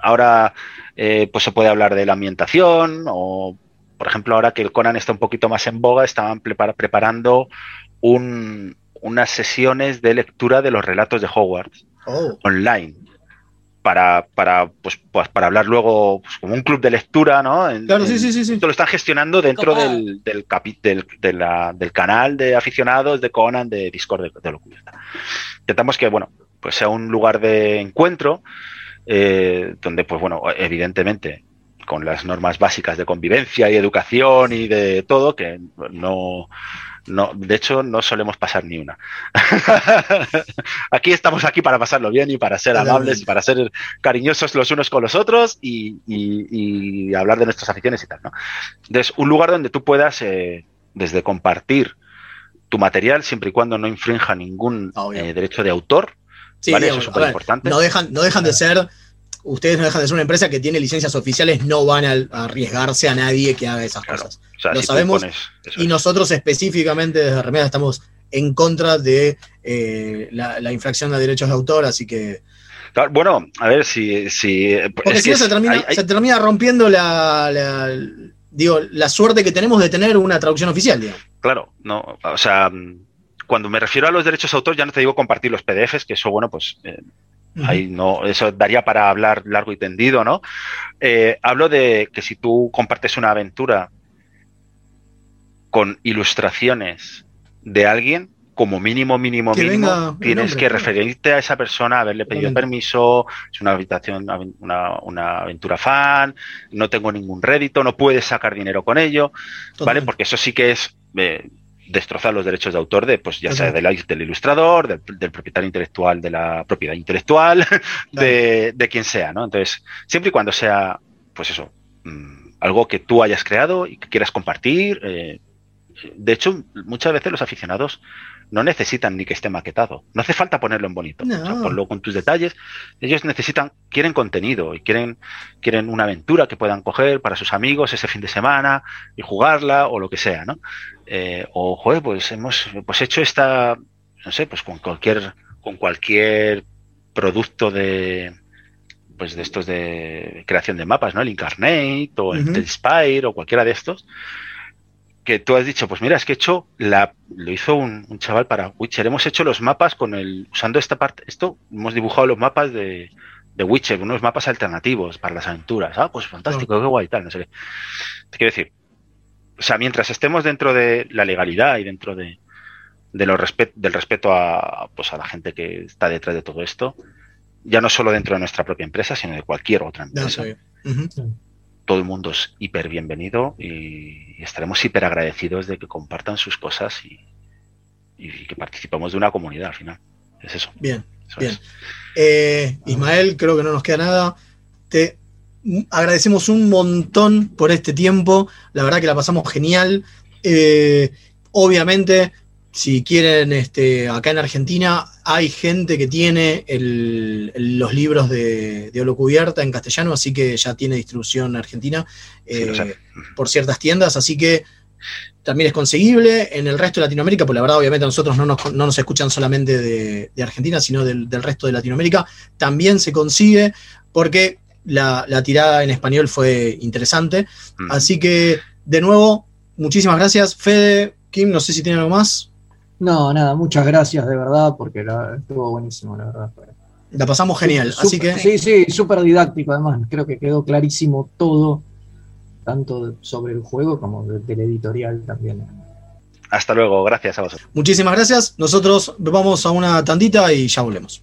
ahora eh, pues se puede hablar de la ambientación o, por ejemplo, ahora que el Conan está un poquito más en boga, estaban prepara- preparando un- unas sesiones de lectura de los relatos de Hogwarts Oh. online para, para, pues, pues, para hablar luego pues, como un club de lectura, ¿no? En- Claro, sí, en- sí, sí, sí. Esto lo están gestionando dentro del, del, capi- del, de la- del canal de aficionados de Conan de Discord de, de. Intentamos que, bueno, pues sea un lugar de encuentro eh, donde, pues bueno, evidentemente con las normas básicas de convivencia y educación y de todo, que no, no, de hecho no solemos pasar ni una. aquí estamos aquí para pasarlo bien y para ser amables y para ser cariñosos los unos con los otros y, y- y hablar de nuestras aficiones y tal, ¿no? Entonces, un lugar donde tú puedas, eh, desde compartir tu material, siempre y cuando no infrinja ningún eh, derecho de autor, Sí, ¿vale? digamos, Eso es a súper ver, importante. No dejan, no dejan de ser, ustedes no dejan de ser una empresa que tiene licencias oficiales, no van a, arriesgarse a nadie que haga esas cosas. O sea, Lo si sabemos pones- y nosotros específicamente desde Remeda estamos en contra de eh, la, la infracción de derechos de autor, así que... Claro, Bueno, a ver si... si Porque si no se termina, hay- hay- se termina rompiendo la, la- digo, la suerte que tenemos de tener una traducción oficial, digamos. Claro, no, o sea, cuando me refiero a los derechos de autor, ya no te digo compartir los PDFs, que eso, bueno, pues eh, ahí no, eso daría para hablar largo y tendido, ¿no? Eh, hablo de que si tú compartes una aventura con ilustraciones de alguien, como mínimo, mínimo, Que mínimo, tienes nombre, que referirte a esa persona, haberle pedido permiso, es una habitación, una, una aventura fan, no tengo ningún rédito, no puedes sacar dinero con ello, ¿vale? Porque eso sí que es eh, destrozar los derechos de autor de, pues ya sea del, del ilustrador, del, del propietario intelectual de la propiedad intelectual, de, de quien sea, ¿no? Entonces, siempre y cuando sea, pues eso, mm, algo que tú hayas creado y que quieras compartir. eh, de hecho, muchas veces los aficionados no necesitan ni que esté maquetado. No hace falta ponerlo en bonito. No. O sea, ponlo con tus detalles. Ellos necesitan, quieren contenido y quieren, quieren una aventura que puedan coger para sus amigos ese fin de semana y jugarla o lo que sea, ¿no? Eh, o, joder, pues hemos pues hecho esta, no sé, pues con cualquier, con cualquier producto de, pues de estos de creación de mapas, ¿no? El Incarnate o el, Spire o cualquiera de estos que tú has dicho, pues mira, es que he hecho la, lo hizo un, un chaval para Witcher. Hemos hecho los mapas con el, usando esta parte, esto, hemos dibujado los mapas de, de Witcher, unos mapas alternativos para las aventuras. Ah, pues fantástico, qué guay, tal, no sé qué. Te quiero decir, o sea, mientras estemos dentro de la legalidad y dentro de, de lo respe- del respeto a, pues, a la gente que está detrás de todo esto, ya no solo dentro de nuestra propia empresa, sino de cualquier otra empresa. Todo el mundo es hiper bienvenido y, estaremos hiper agradecidos de que compartan sus cosas y, y que participemos de una comunidad al final. Es eso. Bien, Eso bien. es. Eh, Ismael, creo que no nos queda nada. Te agradecemos un montón por este tiempo. La verdad que la pasamos genial. Eh, obviamente, si quieren, este, acá en Argentina hay gente que tiene el- el- los libros de, de Olo Cubierta en castellano, así que ya tiene distribución argentina eh, por ciertas tiendas, así que también es conseguible en el resto de Latinoamérica, pues la verdad, obviamente, a nosotros no nos, no nos escuchan solamente de, de Argentina, sino del, del resto de Latinoamérica. También se consigue porque la, la tirada en español fue interesante. Mm. Así que, de nuevo, muchísimas gracias. Fede, Kim, no sé si tienen algo más. No, nada, muchas gracias de verdad, porque la- estuvo buenísimo, la verdad. La pasamos genial. Así que, Sí, sí, súper didáctico además. Creo que quedó clarísimo todo, tanto sobre el juego como de- del editorial también. Hasta luego, gracias a vosotros. muchísimas gracias. Nosotros vamos a una tandita y ya volvemos.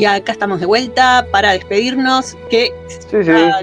Y acá estamos de vuelta para despedirnos, que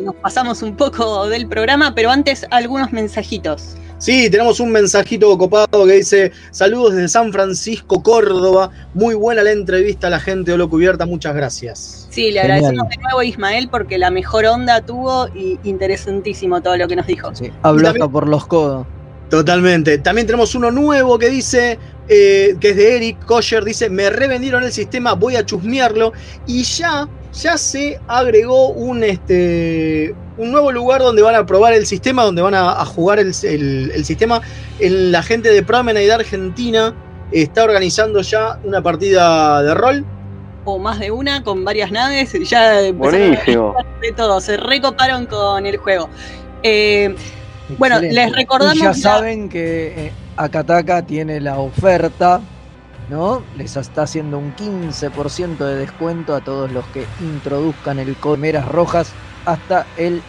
nos pasamos un poco del programa, pero antes algunos mensajitos. Sí, tenemos un mensajito copado que dice: Saludos desde San Francisco, Córdoba. Muy buena la entrevista a la gente de Lo Cubierta, muchas gracias. Sí, le Genial. agradecemos de nuevo a Ismael porque la mejor onda tuvo y interesantísimo todo lo que nos dijo. Habló hasta por los codos. Totalmente. También tenemos uno nuevo que dice, eh, que es de Eric Kosher, dice, me revendieron el sistema, voy a chusmearlo. Y ya, ya se agregó un, este, un nuevo lugar donde van a probar el sistema, donde van a, a jugar el, el- el sistema. El- la gente de Promenade de Argentina está organizando ya una partida de rol. O más de una, con varias naves, ya Buenísimo. de todo, se recoparon con el juego. Eh, bueno, Excelente. les recordamos Y ya la- saben que eh, Akataka tiene la oferta, ¿no? Les está haciendo un 15% de descuento a todos los que introduzcan el código Meras Rojas hasta el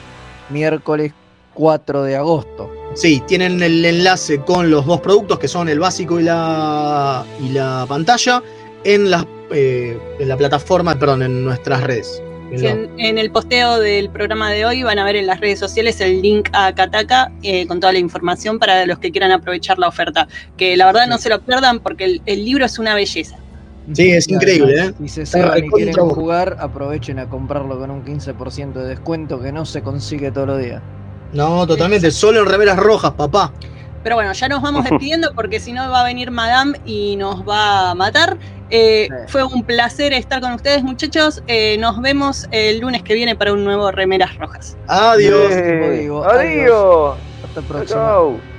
miércoles 4 de agosto. Sí, tienen el enlace con los dos productos que son el básico y la, y la pantalla en la, eh, en la plataforma, perdón, en nuestras redes. En el posteo del programa de hoy van a ver en las redes sociales el link a Kataka eh, con toda la información para los que quieran aprovechar la oferta. Que la verdad no se lo pierdan porque el, el libro es una belleza. Sí, es increíble, ¿eh? Si se ceban y quieren jugar, aprovechen a comprarlo con un 15% de descuento que no se consigue todos los días. No, totalmente, solo en remeras rojas, papá. Pero bueno, ya nos vamos despidiendo porque si no va a venir Madame y nos va a matar. Eh, Fue un placer estar con ustedes, muchachos. Eh, nos vemos el lunes que viene para un nuevo Remeras Rojas. Adiós. Eh, Adiós. Hasta la próxima. Chao.